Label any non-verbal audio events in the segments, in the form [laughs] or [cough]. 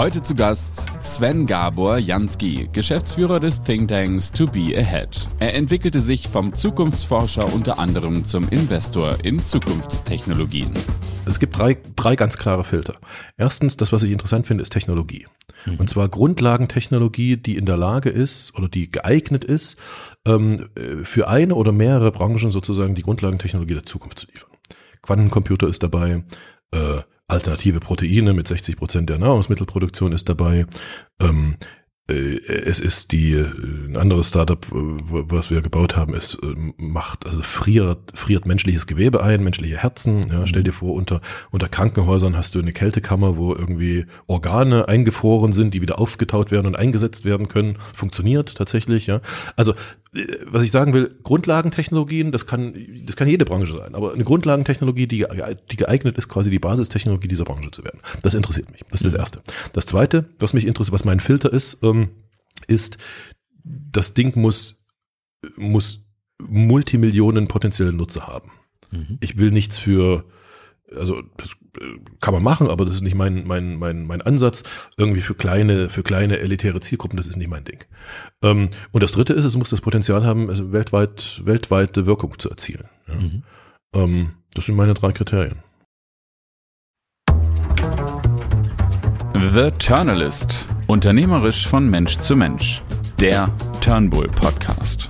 Heute zu Gast Sven Gabor Jansky, Geschäftsführer des Thinktanks To Be Ahead. Er entwickelte sich vom Zukunftsforscher unter anderem zum Investor in Zukunftstechnologien. Es gibt drei, drei ganz klare Filter. Erstens, das, was ich interessant finde, ist Technologie. Mhm. Und zwar Grundlagentechnologie, die in der Lage ist oder die geeignet ist, ähm, für eine oder mehrere Branchen sozusagen die Grundlagentechnologie der Zukunft zu liefern. Quantencomputer ist dabei, äh, alternative Proteine mit 60 Prozent der Nahrungsmittelproduktion ist dabei. Ähm, äh, es ist die ein anderes Startup, was wir gebaut haben, ist macht also friert friert menschliches Gewebe ein, menschliche Herzen. Ja, stell dir vor, unter unter Krankenhäusern hast du eine Kältekammer, wo irgendwie Organe eingefroren sind, die wieder aufgetaut werden und eingesetzt werden können. Funktioniert tatsächlich. Ja, also was ich sagen will, Grundlagentechnologien, das kann, das kann jede Branche sein, aber eine Grundlagentechnologie, die, die geeignet ist, quasi die Basistechnologie dieser Branche zu werden. Das interessiert mich. Das ist das mhm. Erste. Das Zweite, was mich interessiert, was mein Filter ist, ähm, ist, das Ding muss, muss Multimillionen potenzielle Nutzer haben. Mhm. Ich will nichts für also das äh, kann man machen, aber das ist nicht mein, mein, mein, mein Ansatz. Irgendwie für kleine, für kleine elitäre Zielgruppen, das ist nicht mein Ding. Ähm, und das dritte ist, es muss das Potenzial haben, also weltweit, weltweite Wirkung zu erzielen. Ja. Mhm. Ähm, das sind meine drei Kriterien. The Turnalist. Unternehmerisch von Mensch zu Mensch. Der Turnbull Podcast.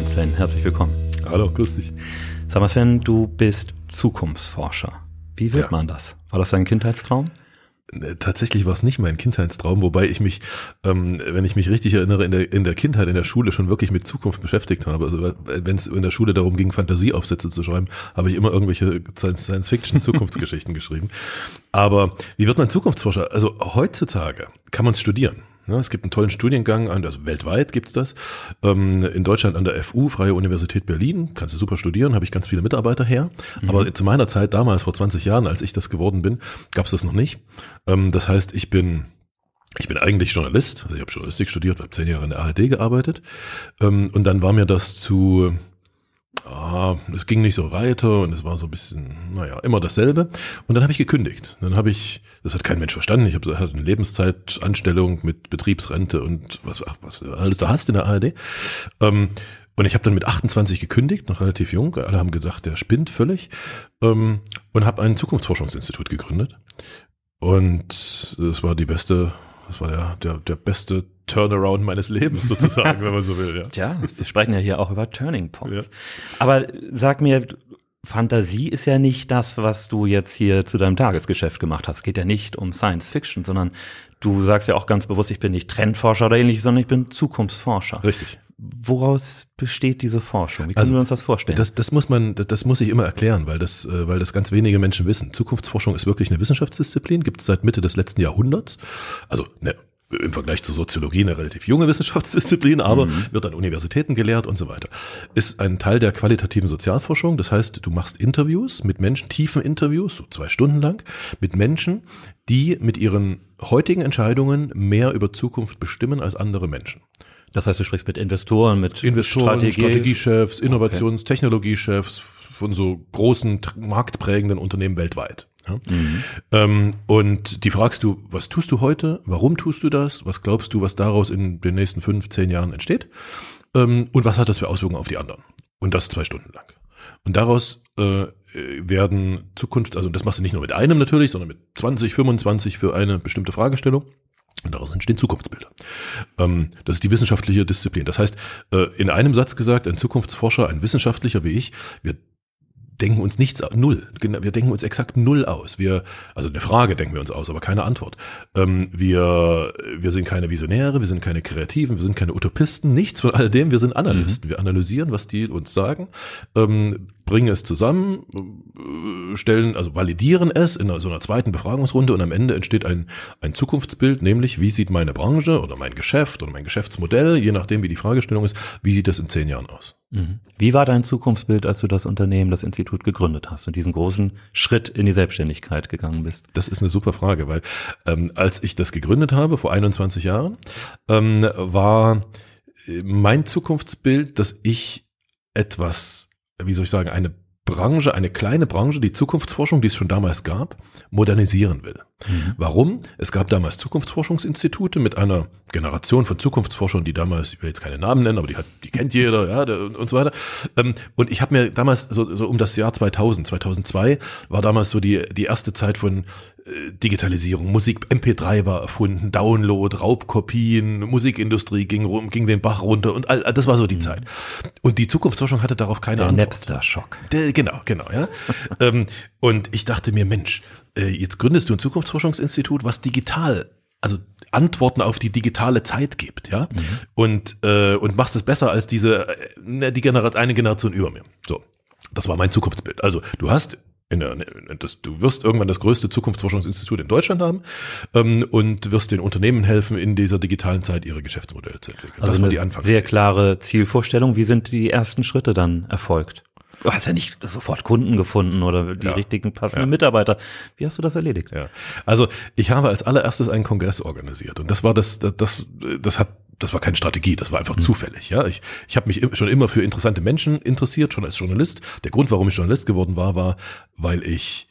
Moin Sven, herzlich willkommen. Hallo, grüß dich. Sag mal Sven, du bist Zukunftsforscher. Wie wird ja. man das? War das dein Kindheitstraum? Äh, tatsächlich war es nicht mein Kindheitstraum, wobei ich mich, ähm, wenn ich mich richtig erinnere, in der, in der Kindheit, in der Schule schon wirklich mit Zukunft beschäftigt habe. Also wenn es in der Schule darum ging, Fantasieaufsätze zu schreiben, habe ich immer irgendwelche Science-Fiction-Zukunftsgeschichten [laughs] geschrieben. Aber wie wird man Zukunftsforscher? Also heutzutage kann man es studieren. Ne, es gibt einen tollen Studiengang, also weltweit gibt's das. Ähm, in Deutschland an der FU, Freie Universität Berlin, kannst du super studieren, habe ich ganz viele Mitarbeiter her. Mhm. Aber zu meiner Zeit, damals vor 20 Jahren, als ich das geworden bin, gab's das noch nicht. Ähm, das heißt, ich bin ich bin eigentlich Journalist, also ich habe Journalistik studiert, habe zehn Jahre in der ARD gearbeitet. Ähm, und dann war mir das zu ah, es ging nicht so weiter und es war so ein bisschen, naja, immer dasselbe. Und dann habe ich gekündigt. Dann habe ich, das hat kein Mensch verstanden, ich habe hatte eine Lebenszeitanstellung mit Betriebsrente und was, ach, was alles da hast in der ARD. Ähm, und ich habe dann mit 28 gekündigt, noch relativ jung. Alle haben gedacht, der spinnt völlig. Ähm, und habe ein Zukunftsforschungsinstitut gegründet. Und es war die beste, das war der, der, der beste Turnaround meines Lebens sozusagen, wenn man so will. Ja. Tja, wir sprechen ja hier auch über Turning Points. Ja. Aber sag mir, Fantasie ist ja nicht das, was du jetzt hier zu deinem Tagesgeschäft gemacht hast. Es geht ja nicht um Science Fiction, sondern du sagst ja auch ganz bewusst, ich bin nicht Trendforscher oder ähnliches, sondern ich bin Zukunftsforscher. Richtig. Woraus besteht diese Forschung? Wie können also, wir uns das vorstellen? Das, das muss man, das muss ich immer erklären, weil das, äh, weil das ganz wenige Menschen wissen. Zukunftsforschung ist wirklich eine Wissenschaftsdisziplin, gibt es seit Mitte des letzten Jahrhunderts. Also eine im Vergleich zur Soziologie eine relativ junge Wissenschaftsdisziplin, aber mhm. wird an Universitäten gelehrt und so weiter. Ist ein Teil der qualitativen Sozialforschung. Das heißt, du machst Interviews mit Menschen, tiefen Interviews, so zwei Stunden lang, mit Menschen, die mit ihren heutigen Entscheidungen mehr über Zukunft bestimmen als andere Menschen. Das heißt, du sprichst mit Investoren, mit Investoren, Strategie. Strategiechefs, Innovations-, okay. Technologiechefs von so großen marktprägenden Unternehmen weltweit. Ja? Mhm. Ähm, und die fragst du, was tust du heute? Warum tust du das? Was glaubst du, was daraus in den nächsten fünf, zehn Jahren entsteht? Ähm, und was hat das für Auswirkungen auf die anderen? Und das zwei Stunden lang. Und daraus äh, werden Zukunft, also das machst du nicht nur mit einem natürlich, sondern mit 20, 25 für eine bestimmte Fragestellung. Und daraus entstehen Zukunftsbilder. Ähm, das ist die wissenschaftliche Disziplin. Das heißt, äh, in einem Satz gesagt, ein Zukunftsforscher, ein Wissenschaftlicher wie ich, wird denken uns nichts, null. Wir denken uns exakt null aus. Wir, also eine Frage denken wir uns aus, aber keine Antwort. Ähm, wir, wir sind keine Visionäre, wir sind keine Kreativen, wir sind keine Utopisten, nichts von all dem. Wir sind Analysten. Mhm. Wir analysieren, was die uns sagen, ähm, bringen es zusammen, äh, stellen, also validieren es in so einer zweiten Befragungsrunde und am Ende entsteht ein, ein Zukunftsbild, nämlich wie sieht meine Branche oder mein Geschäft oder mein Geschäftsmodell, je nachdem wie die Fragestellung ist, wie sieht das in zehn Jahren aus? Mhm. Wie war dein Zukunftsbild, als du das Unternehmen, das Institut gegründet hast und diesen großen Schritt in die Selbstständigkeit gegangen bist? Das ist eine super Frage, weil ähm, als ich das gegründet habe, vor 21 Jahren, ähm, war mein Zukunftsbild, dass ich etwas, wie soll ich sagen, eine Branche, eine kleine Branche, die Zukunftsforschung, die es schon damals gab, modernisieren will. Mhm. Warum? Es gab damals Zukunftsforschungsinstitute mit einer Generation von Zukunftsforschern, die damals, ich will jetzt keine Namen nennen, aber die hat, die kennt jeder, ja, der, und so weiter. Ähm, und ich habe mir damals so, so um das Jahr 2000, 2002 war damals so die die erste Zeit von Digitalisierung, Musik, MP3 war erfunden, Download, Raubkopien, Musikindustrie ging rum, ging den Bach runter und all, das war so die mhm. Zeit. Und die Zukunftsforschung hatte darauf keine Der Antwort. Napster-Schock. Genau, genau, ja. [laughs] ähm, und ich dachte mir, Mensch, äh, jetzt gründest du ein Zukunftsforschungsinstitut, was digital also Antworten auf die digitale Zeit gibt, ja, mhm. und äh, und machst es besser als diese äh, die Generation eine Generation über mir. So, das war mein Zukunftsbild. Also du hast der, das, du wirst irgendwann das größte Zukunftsforschungsinstitut in Deutschland haben ähm, und wirst den Unternehmen helfen, in dieser digitalen Zeit ihre Geschäftsmodelle zu entwickeln. Also das war die Anfangs sehr klare Zielvorstellung. Wie sind die ersten Schritte dann erfolgt? Du hast ja nicht sofort Kunden gefunden oder die ja. richtigen passenden ja. Mitarbeiter. Wie hast du das erledigt? Ja. Also ich habe als allererstes einen Kongress organisiert und das war das, das, das, das hat das war keine Strategie, das war einfach mhm. zufällig. Ja, ich, ich habe mich schon immer für interessante Menschen interessiert, schon als Journalist. Der Grund, warum ich Journalist geworden war, war, weil ich,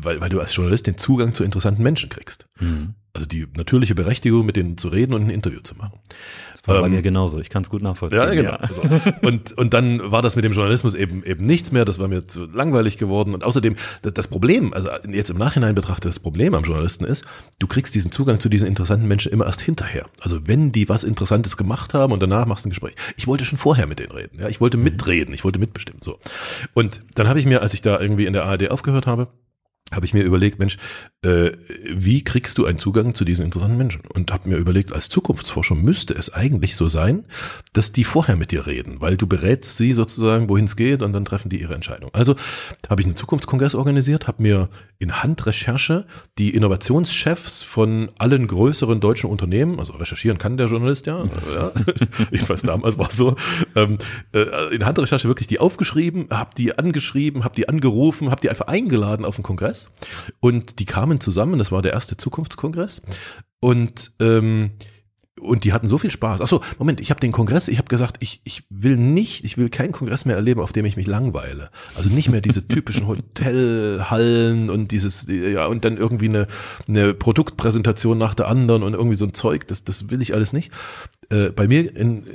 weil, weil du als Journalist den Zugang zu interessanten Menschen kriegst. Mhm. Also die natürliche Berechtigung, mit denen zu reden und ein Interview zu machen. War ähm, bei mir genauso. Ich kann es gut nachvollziehen. Ja, genau. Ja. Also, und, und dann war das mit dem Journalismus eben, eben nichts mehr. Das war mir zu langweilig geworden. Und außerdem, das, das Problem, also jetzt im Nachhinein betrachtet, das Problem am Journalisten ist, du kriegst diesen Zugang zu diesen interessanten Menschen immer erst hinterher. Also wenn die was Interessantes gemacht haben und danach machst du ein Gespräch. Ich wollte schon vorher mit denen reden. Ja, ich wollte mhm. mitreden. Ich wollte mitbestimmen. So. Und dann habe ich mir, als ich da irgendwie in der ARD aufgehört habe, habe ich mir überlegt, Mensch, äh, wie kriegst du einen Zugang zu diesen interessanten Menschen? Und habe mir überlegt, als Zukunftsforscher müsste es eigentlich so sein, dass die vorher mit dir reden, weil du berätst sie sozusagen, wohin es geht und dann treffen die ihre Entscheidung. Also habe ich einen Zukunftskongress organisiert, habe mir in Handrecherche die Innovationschefs von allen größeren deutschen Unternehmen, also recherchieren kann der Journalist ja, ja [laughs] ich weiß damals war es so, ähm, äh, in Handrecherche wirklich die aufgeschrieben, habe die angeschrieben, habe die angerufen, habe die einfach eingeladen auf den Kongress Kongress und die kamen zusammen, das war der erste Zukunftskongress und ähm, und die hatten so viel Spaß. Achso, Moment, ich habe den Kongress, ich habe gesagt, ich, ich will nicht, ich will keinen Kongress mehr erleben, auf dem ich mich langweile. Also nicht mehr diese typischen [laughs] Hotelhallen und dieses, ja, und dann irgendwie eine, eine Produktpräsentation nach der anderen und irgendwie so ein Zeug, das, das will ich alles nicht. Äh, bei mir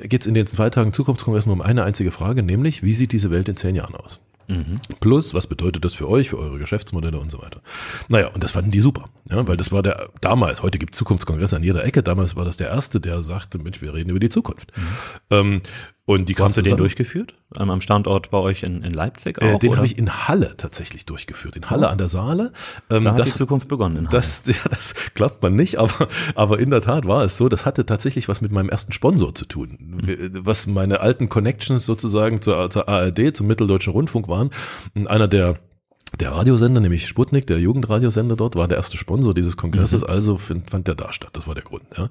geht es in den zwei Tagen Zukunftskongress nur um eine einzige Frage, nämlich, wie sieht diese Welt in zehn Jahren aus? Mhm. Plus, was bedeutet das für euch, für eure Geschäftsmodelle und so weiter. Naja, und das fanden die super, ja, weil das war der, damals, heute gibt es Zukunftskongresse an jeder Ecke, damals war das der erste, der sagte, Mensch, wir reden über die Zukunft. Mhm. Ähm, und die Hast du den durchgeführt? Ähm, am Standort bei euch in, in Leipzig äh, auch? Äh, den habe ich in Halle tatsächlich durchgeführt. In Halle oh. an der Saale. Ähm, da hat das, die Zukunft begonnen in Halle. Das, [laughs] ja, das glaubt man nicht, aber, aber in der Tat war es so. Das hatte tatsächlich was mit meinem ersten Sponsor zu tun. Mhm. Was meine alten Connections sozusagen zur, zur ARD, zum Mitteldeutschen Rundfunk waren. Und einer der der Radiosender, nämlich Sputnik, der Jugendradiosender dort, war der erste Sponsor dieses Kongresses, mhm. also find, fand der da statt. Das war der Grund. Ja.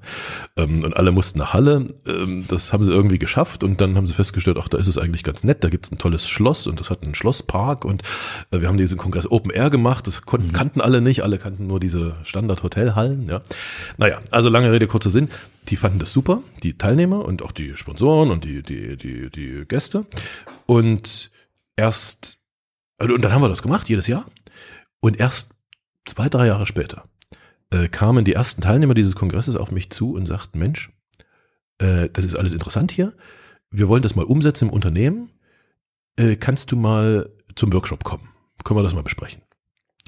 Ähm, und alle mussten nach Halle. Ähm, das haben sie irgendwie geschafft und dann haben sie festgestellt, ach, da ist es eigentlich ganz nett. Da gibt's ein tolles Schloss und das hat einen Schlosspark und äh, wir haben diesen Kongress Open Air gemacht. Das konnten, mhm. kannten alle nicht. Alle kannten nur diese Standard-Hotelhallen. Ja. Naja, also lange Rede, kurzer Sinn. Die fanden das super, die Teilnehmer und auch die Sponsoren und die, die, die, die Gäste. Und erst und dann haben wir das gemacht, jedes Jahr. Und erst zwei, drei Jahre später äh, kamen die ersten Teilnehmer dieses Kongresses auf mich zu und sagten, Mensch, äh, das ist alles interessant hier. Wir wollen das mal umsetzen im Unternehmen. Äh, kannst du mal zum Workshop kommen? Können wir das mal besprechen?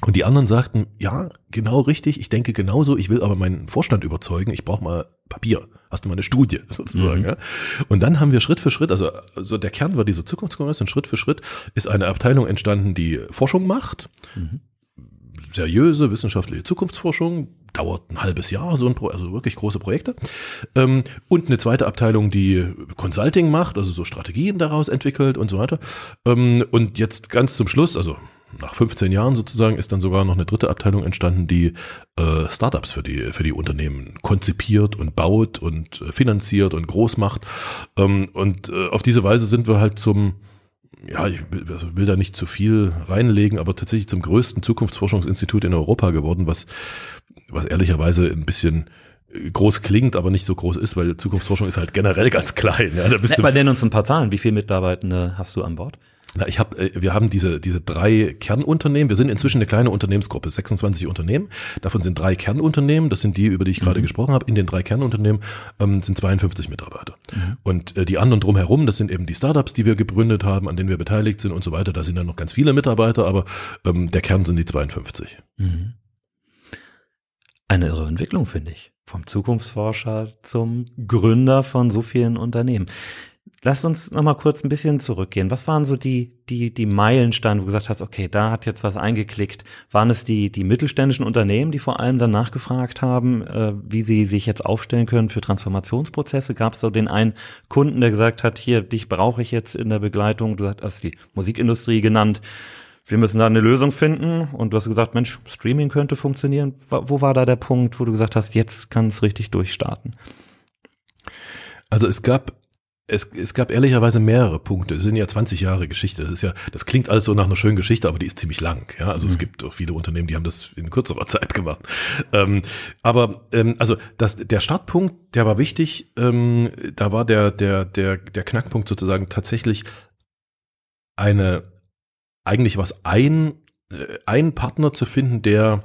Und die anderen sagten, ja, genau richtig, ich denke genauso, ich will aber meinen Vorstand überzeugen, ich brauche mal Papier, hast du mal eine Studie [laughs] sozusagen. Mhm. Ja? Und dann haben wir Schritt für Schritt, also, also der Kern war diese Zukunftskongress und Schritt für Schritt ist eine Abteilung entstanden, die Forschung macht, mhm. seriöse wissenschaftliche Zukunftsforschung, dauert ein halbes Jahr, so ein Pro also wirklich große Projekte. Ähm, und eine zweite Abteilung, die Consulting macht, also so Strategien daraus entwickelt und so weiter. Ähm, und jetzt ganz zum Schluss, also nach 15 Jahren sozusagen ist dann sogar noch eine dritte Abteilung entstanden, die äh, Startups für die für die Unternehmen konzipiert und baut und äh, finanziert und groß macht. Ähm, und äh, auf diese Weise sind wir halt zum ja, ich will, also will da nicht zu viel reinlegen, aber tatsächlich zum größten Zukunftsforschungsinstitut in Europa geworden, was was ehrlicherweise ein bisschen groß klingt, aber nicht so groß ist, weil Zukunftsforschung ist halt generell ganz klein. Ja, da bist ja, du aber nenn uns ein paar Zahlen. Wie viele Mitarbeitende hast du an Bord? Na, ich hab, äh, wir haben diese, diese drei Kernunternehmen. Wir sind inzwischen eine kleine Unternehmensgruppe, 26 Unternehmen. Davon sind drei Kernunternehmen. Das sind die, über die ich gerade mhm. gesprochen habe. In den drei Kernunternehmen ähm, sind 52 Mitarbeiter. Mhm. Und äh, die anderen drumherum, das sind eben die Startups, die wir gegründet haben, an denen wir beteiligt sind und so weiter. Da sind dann noch ganz viele Mitarbeiter, aber ähm, der Kern sind die 52. Mhm. Eine irre Entwicklung, finde ich. Vom Zukunftsforscher zum Gründer von so vielen Unternehmen. Lass uns noch mal kurz ein bisschen zurückgehen. Was waren so die, die, die Meilensteine, wo du gesagt hast, okay, da hat jetzt was eingeklickt? Waren es die, die mittelständischen Unternehmen, die vor allem dann nachgefragt haben, äh, wie sie sich jetzt aufstellen können für Transformationsprozesse? Gab es so den einen Kunden, der gesagt hat, hier, dich brauche ich jetzt in der Begleitung? Du hast die Musikindustrie genannt. Wir müssen da eine Lösung finden. Und du hast gesagt, Mensch, Streaming könnte funktionieren. Wo war da der Punkt, wo du gesagt hast, jetzt kann es richtig durchstarten? Also es gab es, es gab ehrlicherweise mehrere Punkte. Es sind ja 20 Jahre Geschichte. Das ist ja, das klingt alles so nach einer schönen Geschichte, aber die ist ziemlich lang. Ja, also mhm. es gibt auch viele Unternehmen, die haben das in kürzerer [laughs] Zeit gemacht. Ähm, aber ähm, also das, der Startpunkt, der war wichtig. Ähm, da war der der der der Knackpunkt sozusagen tatsächlich eine eigentlich was ein äh, ein Partner zu finden, der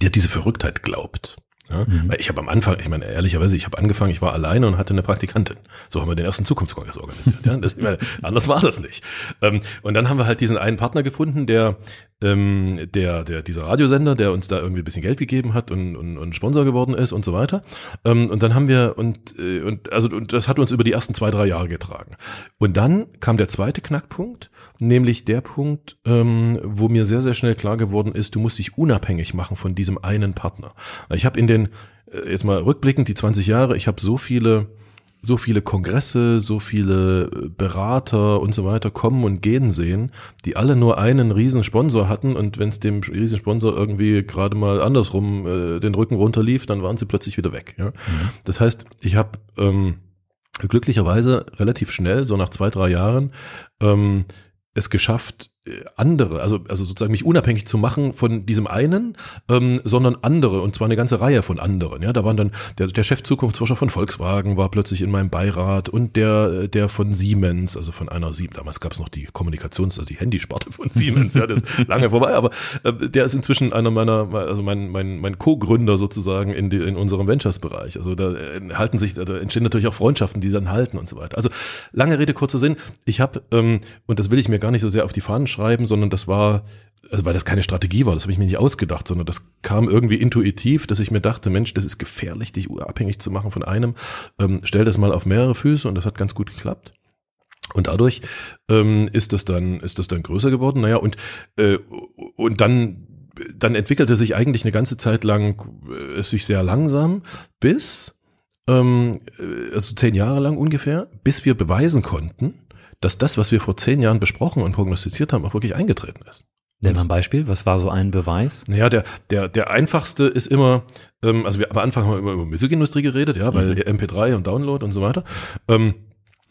der diese Verrücktheit glaubt. Ja? Mhm. Weil ich habe am Anfang, ich meine, ehrlicherweise, ich habe angefangen, ich war alleine und hatte eine Praktikantin. So haben wir den ersten Zukunftskongress organisiert. ja? das, ich meine, anders war das nicht. Ähm, und dann haben wir halt diesen einen Partner gefunden, der ähm, der, der, dieser Radiosender, der uns da irgendwie ein bisschen Geld gegeben hat und, und, und Sponsor geworden ist und so weiter. Ähm, und dann haben wir, und, äh, und, also, und das hat uns über die ersten zwei, drei Jahre getragen. Und dann kam der zweite Knackpunkt, nämlich der Punkt, ähm, wo mir sehr, sehr schnell klar geworden ist, du musst dich unabhängig machen von diesem einen Partner. Ich habe in den, äh, jetzt mal rückblickend, die 20 Jahre, ich habe so viele so viele Kongresse, so viele äh, Berater und so weiter kommen und gehen sehen, die alle nur einen Riesensponsor hatten und wenn es dem Riesensponsor irgendwie gerade mal andersrum äh, den Rücken runterlief, dann waren sie plötzlich wieder weg. Ja? Mhm. Das heißt, ich habe ähm, glücklicherweise relativ schnell, so nach zwei, drei Jahren, ähm, es geschafft, andere, also, also sozusagen mich unabhängig zu machen von diesem einen, ähm, sondern andere, und zwar eine ganze Reihe von anderen. Ja, da waren dann der, der Chef Zukunftsforscher von Volkswagen war plötzlich in meinem Beirat und der, der von Siemens, also von einer Siemens, damals gab es noch die Kommunikations-, also die Handysparte von Siemens, ja, das ist lange vorbei, aber äh, der ist inzwischen einer meiner, also mein, mein, mein Co-Gründer sozusagen in, die, in unserem Ventures-Bereich. Also da halten sich, da entstehen natürlich auch Freundschaften, die dann halten und so weiter. Also lange Rede, kurzer Sinn. Ich habe, ähm, und das will ich mir gar nicht so sehr auf die Fahnen schreiben, schreiben, sondern das war, also weil das keine Strategie war, das habe ich mir nicht ausgedacht, sondern das kam irgendwie intuitiv, dass ich mir dachte, Mensch, das ist gefährlich, dich abhängig zu machen von einem. Ähm, stell das mal auf mehrere Füße und das hat ganz gut geklappt. Und dadurch ähm, ist das dann ist das dann größer geworden. Naja und äh, und dann dann entwickelte sich eigentlich eine ganze Zeit lang äh, sich sehr langsam bis ähm, äh, also zehn Jahre lang ungefähr, bis wir beweisen konnten, dass das, was wir vor zehn Jahren besprochen und prognostiziert haben, auch wirklich eingetreten ist. Nenn mal ein Beispiel, was war so ein Beweis? Naja, der, der, der einfachste ist immer, ähm, also wir am Anfang haben wir immer über Musikindustrie geredet, ja, weil mhm. MP3 und Download und so weiter. Ähm,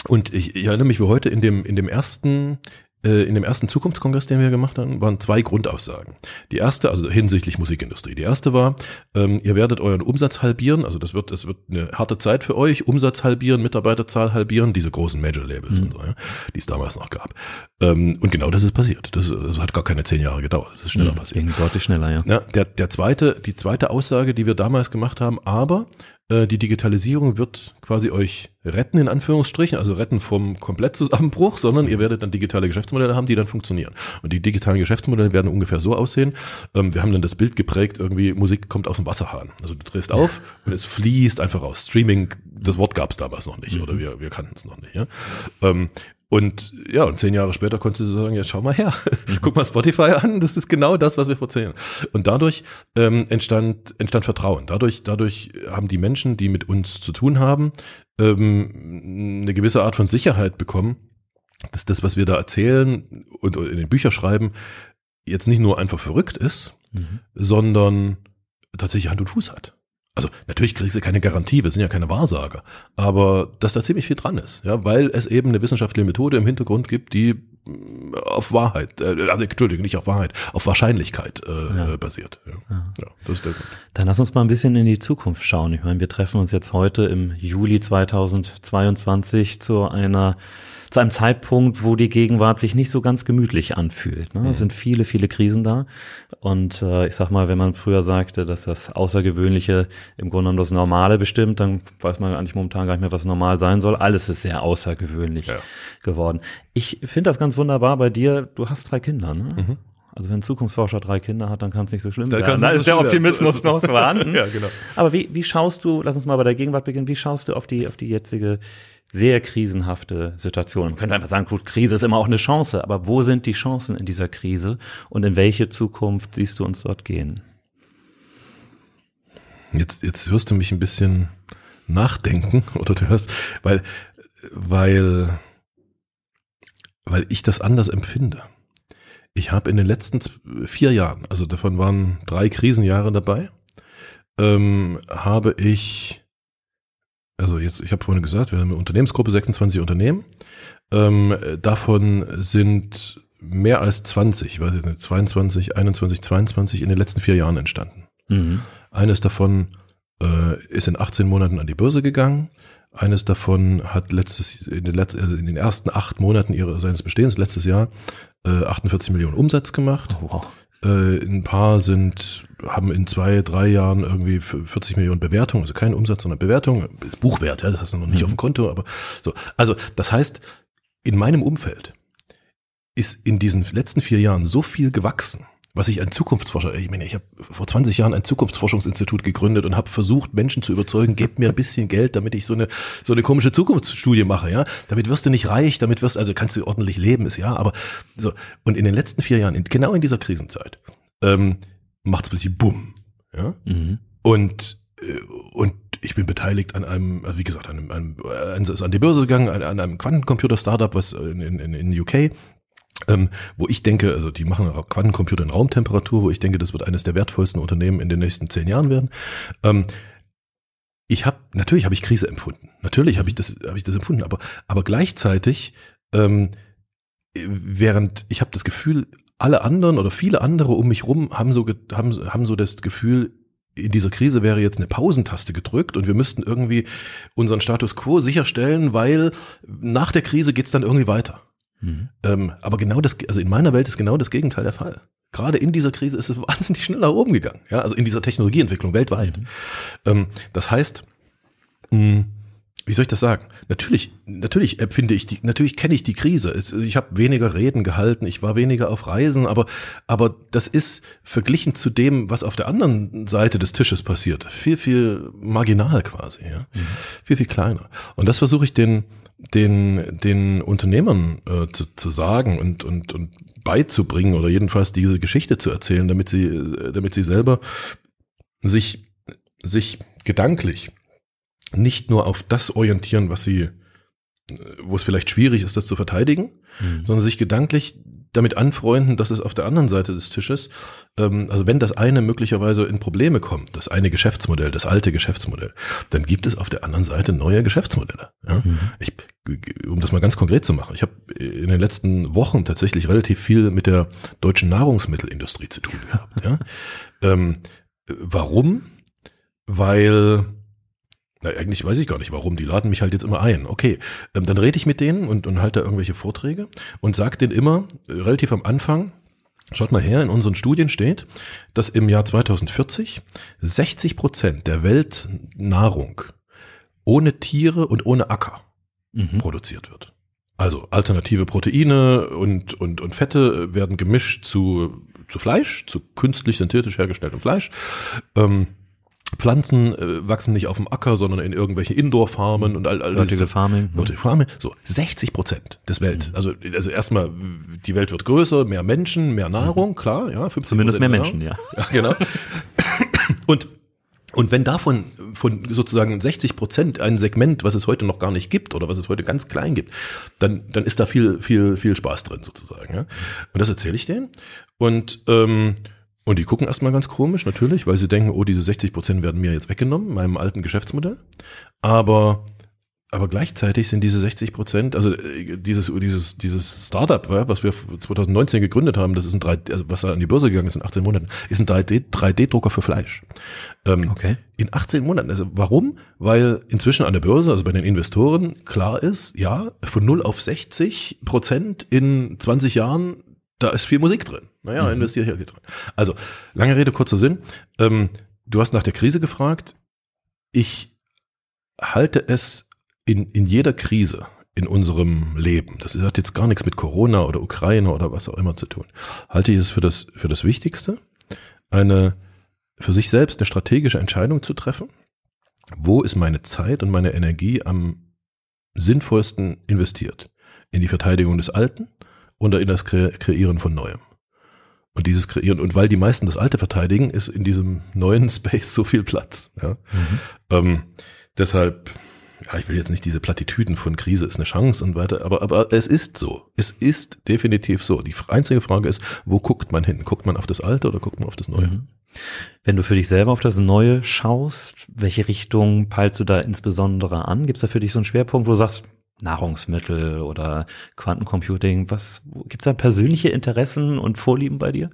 und ich, ich erinnere mich wie heute in dem, in dem ersten, in dem ersten Zukunftskongress, den wir gemacht haben, waren zwei Grundaussagen. Die erste, also hinsichtlich Musikindustrie. Die erste war, ähm, ihr werdet euren Umsatz halbieren, also das wird, das wird eine harte Zeit für euch, Umsatz halbieren, Mitarbeiterzahl halbieren, diese großen Major-Labels, mhm. so, ja, die es damals noch gab. Ähm, und genau das ist passiert. Das, das, hat gar keine zehn Jahre gedauert. Das ist schneller mhm, passiert. Ging deutlich schneller, ja. ja der, der zweite, die zweite Aussage, die wir damals gemacht haben, aber äh, die Digitalisierung wird quasi euch retten, in Anführungsstrichen, also retten vom Komplettzusammenbruch, sondern ihr werdet dann digitale Geschäftsmodelle haben, die dann funktionieren. Und die digitalen Geschäftsmodelle werden ungefähr so aussehen. Ähm, wir haben dann das Bild geprägt, irgendwie Musik kommt aus dem Wasserhahn. Also du drehst auf und es fließt einfach raus. Streaming, das Wort gab es damals noch nicht, mhm. oder wir, wir kannten es noch nicht. Ja? Und ja, und zehn Jahre später konntest du sagen, ja, schau mal her, [laughs] guck mal Spotify an, das ist genau das, was wir vor zehn Jahren. Und dadurch ähm, entstand, entstand Vertrauen. Dadurch, dadurch haben die Menschen, die mit uns zu tun haben, ähm, eine gewisse Art von Sicherheit bekommen, dass das, was wir da erzählen und in den Büchern schreiben, jetzt nicht nur einfach verrückt ist, mhm. sondern tatsächlich Hand und Fuß hat. Also natürlich kriegst du keine Garantie, wir sind ja keine Wahrsager, aber dass da ziemlich viel dran ist, ja, weil es eben eine wissenschaftliche Methode im Hintergrund gibt, die mm, auf Wahrheit, äh, also, Entschuldigung, nicht auf Wahrheit, auf Wahrscheinlichkeit äh, ja. basiert. Ja. Ja. ja. das ist der Grund. Dann lass uns mal ein bisschen in die Zukunft schauen. Ich meine, wir treffen uns jetzt heute im Juli 2022 zu einer zu einem Zeitpunkt, wo die Gegenwart sich nicht so ganz gemütlich anfühlt. Ne? Es sind viele, viele Krisen da. Und äh, ich sag mal, wenn man früher sagte, dass das Außergewöhnliche im Grunde genommen das Normale bestimmt, dann weiß man eigentlich momentan gar nicht mehr, was normal sein soll. Alles ist sehr außergewöhnlich ja. geworden. Ich finde das ganz wunderbar bei dir. Du hast drei Kinder, ne? Mhm. Also wenn ein Zukunftsforscher drei Kinder hat, dann kann es nicht so schlimm da werden. Da ist der Optimismus noch vorhanden. [laughs] ja, genau. Aber wie, wie schaust du, lass uns mal bei der Gegenwart beginnen, wie schaust du auf die, auf die jetzige sehr krisenhafte Situation. Man könnte einfach sagen, gut, Krise ist immer auch eine Chance, aber wo sind die Chancen in dieser Krise und in welche Zukunft siehst du uns dort gehen? Jetzt, jetzt hörst du mich ein bisschen nachdenken [laughs] oder du hörst, weil, weil, weil ich das anders empfinde. Ich habe in den letzten vier Jahren, also davon waren drei Krisenjahre dabei, ähm, habe ich, also jetzt, ich habe vorhin gesagt, wir haben eine Unternehmensgruppe, 26 Unternehmen. Ähm, davon sind mehr als 20, ich weiß nicht, 22, 21, 22 in den letzten vier Jahren entstanden. Mhm. Eines davon äh, ist in 18 Monaten an die Börse gegangen. Eines davon hat letztes, in den, Letz-, also in den ersten acht Monaten ihres, seines Bestehens, letztes Jahr, äh, 48 Millionen Umsatz gemacht. Oh, wow. Äh, ein paar sind, haben in zwei, drei Jahren irgendwie 40 Millionen Bewertungen, also kein Umsatz, sondern Bewertung, Buchwert, ja, das hast du noch nicht mhm. auf dem Konto, aber so. Also, das heißt, in meinem Umfeld ist in diesen letzten vier Jahren so viel gewachsen, was ich ein Zukunftsforscher, ich meine, ich habe vor 20 Jahren ein Zukunftsforschungsinstitut gegründet und habe versucht, Menschen zu überzeugen, gebt mir ein bisschen Geld, damit ich so eine so eine komische Zukunftsstudie mache, ja. Damit wirst du nicht reich, damit wirst also kannst du ordentlich leben, ist ja, aber so und in den letzten vier Jahren, in, genau in dieser Krisenzeit, ähm, macht's plötzlich Bumm, ja. Mhm. Und äh, und ich bin beteiligt an einem, also wie gesagt, an einem, einem, an die Börse gegangen, an, an einem Quantencomputer-Startup, was in, in, in UK ähm, wo ich denke, also die machen Quantencomputer in Raumtemperatur, wo ich denke, das wird eines der wertvollsten Unternehmen in den nächsten zehn Jahren werden. Ähm, ich habe natürlich habe ich Krise empfunden. Natürlich habe ich das habe ich das empfunden, aber aber gleichzeitig ähm, während ich habe das Gefühl, alle anderen oder viele andere um mich rum haben so haben haben so das Gefühl, in dieser Krise wäre jetzt eine Pausentaste gedrückt und wir müssten irgendwie unseren Status quo sicherstellen, weil nach der Krise geht's dann irgendwie weiter. Mhm. Ähm, aber genau das, also in meiner Welt ist genau das Gegenteil der Fall. Gerade in dieser Krise ist es [laughs] wahnsinnig schnell nach oben gegangen. Ja, also in dieser Technologieentwicklung weltweit. Mhm. Ähm, das heißt, mh, wie soll ich das sagen? Natürlich, natürlich empfinde ich die, natürlich kenne ich die Krise. Ich habe weniger Reden gehalten, ich war weniger auf Reisen, aber, aber das ist verglichen zu dem, was auf der anderen Seite des Tisches passiert, viel, viel marginal quasi, ja. Mhm. Viel, viel kleiner. Und das versuche ich den, den, den Unternehmern äh, zu, zu sagen und, und, und beizubringen oder jedenfalls diese Geschichte zu erzählen, damit sie, äh, damit sie selber sich, sich gedanklich nicht nur auf das orientieren, was sie, äh, wo es vielleicht schwierig ist, das zu verteidigen, mhm. sondern sich gedanklich damit anfreunden, dass es auf der anderen Seite des Tisches, ähm, also wenn das eine möglicherweise in Probleme kommt, das eine Geschäftsmodell, das alte Geschäftsmodell, dann gibt es auf der anderen Seite neue Geschäftsmodelle. Ja? Mhm. Ich, um das mal ganz konkret zu machen, ich habe in den letzten Wochen tatsächlich relativ viel mit der deutschen Nahrungsmittelindustrie zu tun gehabt. Ja? [laughs] ähm, warum? Weil na, eigentlich weiß ich gar nicht warum. Die laden mich halt jetzt immer ein. Okay, ähm, dann rede ich mit denen und, und halte da irgendwelche Vorträge und sage denen immer äh, relativ am Anfang, Schaut mal her, in unseren Studien steht, dass im Jahr 2040 60 Prozent der Weltnahrung ohne Tiere und ohne Acker mhm. produziert wird. Also alternative Proteine und, und, und Fette werden gemischt zu, zu Fleisch, zu künstlich synthetisch hergestelltem Fleisch. Ähm, Pflanzen äh, wachsen nicht auf dem Acker, sondern in irgendwelchen Indoor-Farmen und all, all Vertical Farming. Vertical Farming. So, 60 Prozent des Welt. Mhm. Also, also erstmal, die Welt wird größer, mehr Menschen, mehr Nahrung, mhm. klar, ja. Zumindest mehr Menschen, ja. [laughs] Ja, genau. Und und wenn davon von sozusagen 60 Prozent ein Segment, was es heute noch gar nicht gibt oder was es heute ganz klein gibt, dann, dann ist da viel, viel, viel Spaß drin sozusagen. Ja? Und das erzähle ich denen. Und ähm, und die gucken erstmal ganz komisch, natürlich, weil sie denken, oh, diese 60 Prozent werden mir jetzt weggenommen, meinem alten Geschäftsmodell. Aber aber gleichzeitig sind diese 60 Prozent, also äh, dieses, dieses, dieses Startup, was wir 2019 gegründet haben, das ist ein 3D, also was an die Börse gegangen ist in 18 Monaten, ist ein 3D, 3D-Drucker für Fleisch. Ähm, okay. In 18 Monaten. Also warum? Weil inzwischen an der Börse, also bei den Investoren, klar ist, ja, von 0 auf 60 Prozent in 20 Jahren, da ist viel Musik drin. Naja, mhm. investiere ich halt drin. Also, lange Rede, kurzer Sinn. Ähm, du hast nach der Krise gefragt. Ich halte es in, in jeder Krise in unserem Leben, das hat jetzt gar nichts mit Corona oder Ukraine oder was auch immer zu tun, halte ich es für das, für das Wichtigste, eine, für sich selbst eine strategische Entscheidung zu treffen. Wo ist meine Zeit und meine Energie am sinnvollsten investiert? In die Verteidigung des Alten oder in das Kreieren von Neuem? Und dieses Kreieren, und weil die meisten das Alte verteidigen, ist in diesem neuen [laughs] Space so viel Platz. Ja? Mhm. Ähm, deshalb ja, ich will jetzt nicht diese Plattitüden von Krise ist eine Chance und weiter, aber, aber es ist so. Es ist definitiv so. Die einzige Frage ist, wo guckt man hin? Guckt man auf das Alte oder guckt man auf das Neue? Mhm. Wenn du für dich selber auf das Neue schaust, welche Richtung peilst du da insbesondere an? Gibt es da für dich so einen Schwerpunkt, wo du sagst, Nahrungsmittel oder Quantencomputing, was gibt's da persönliche Interessen und Vorlieben bei dir?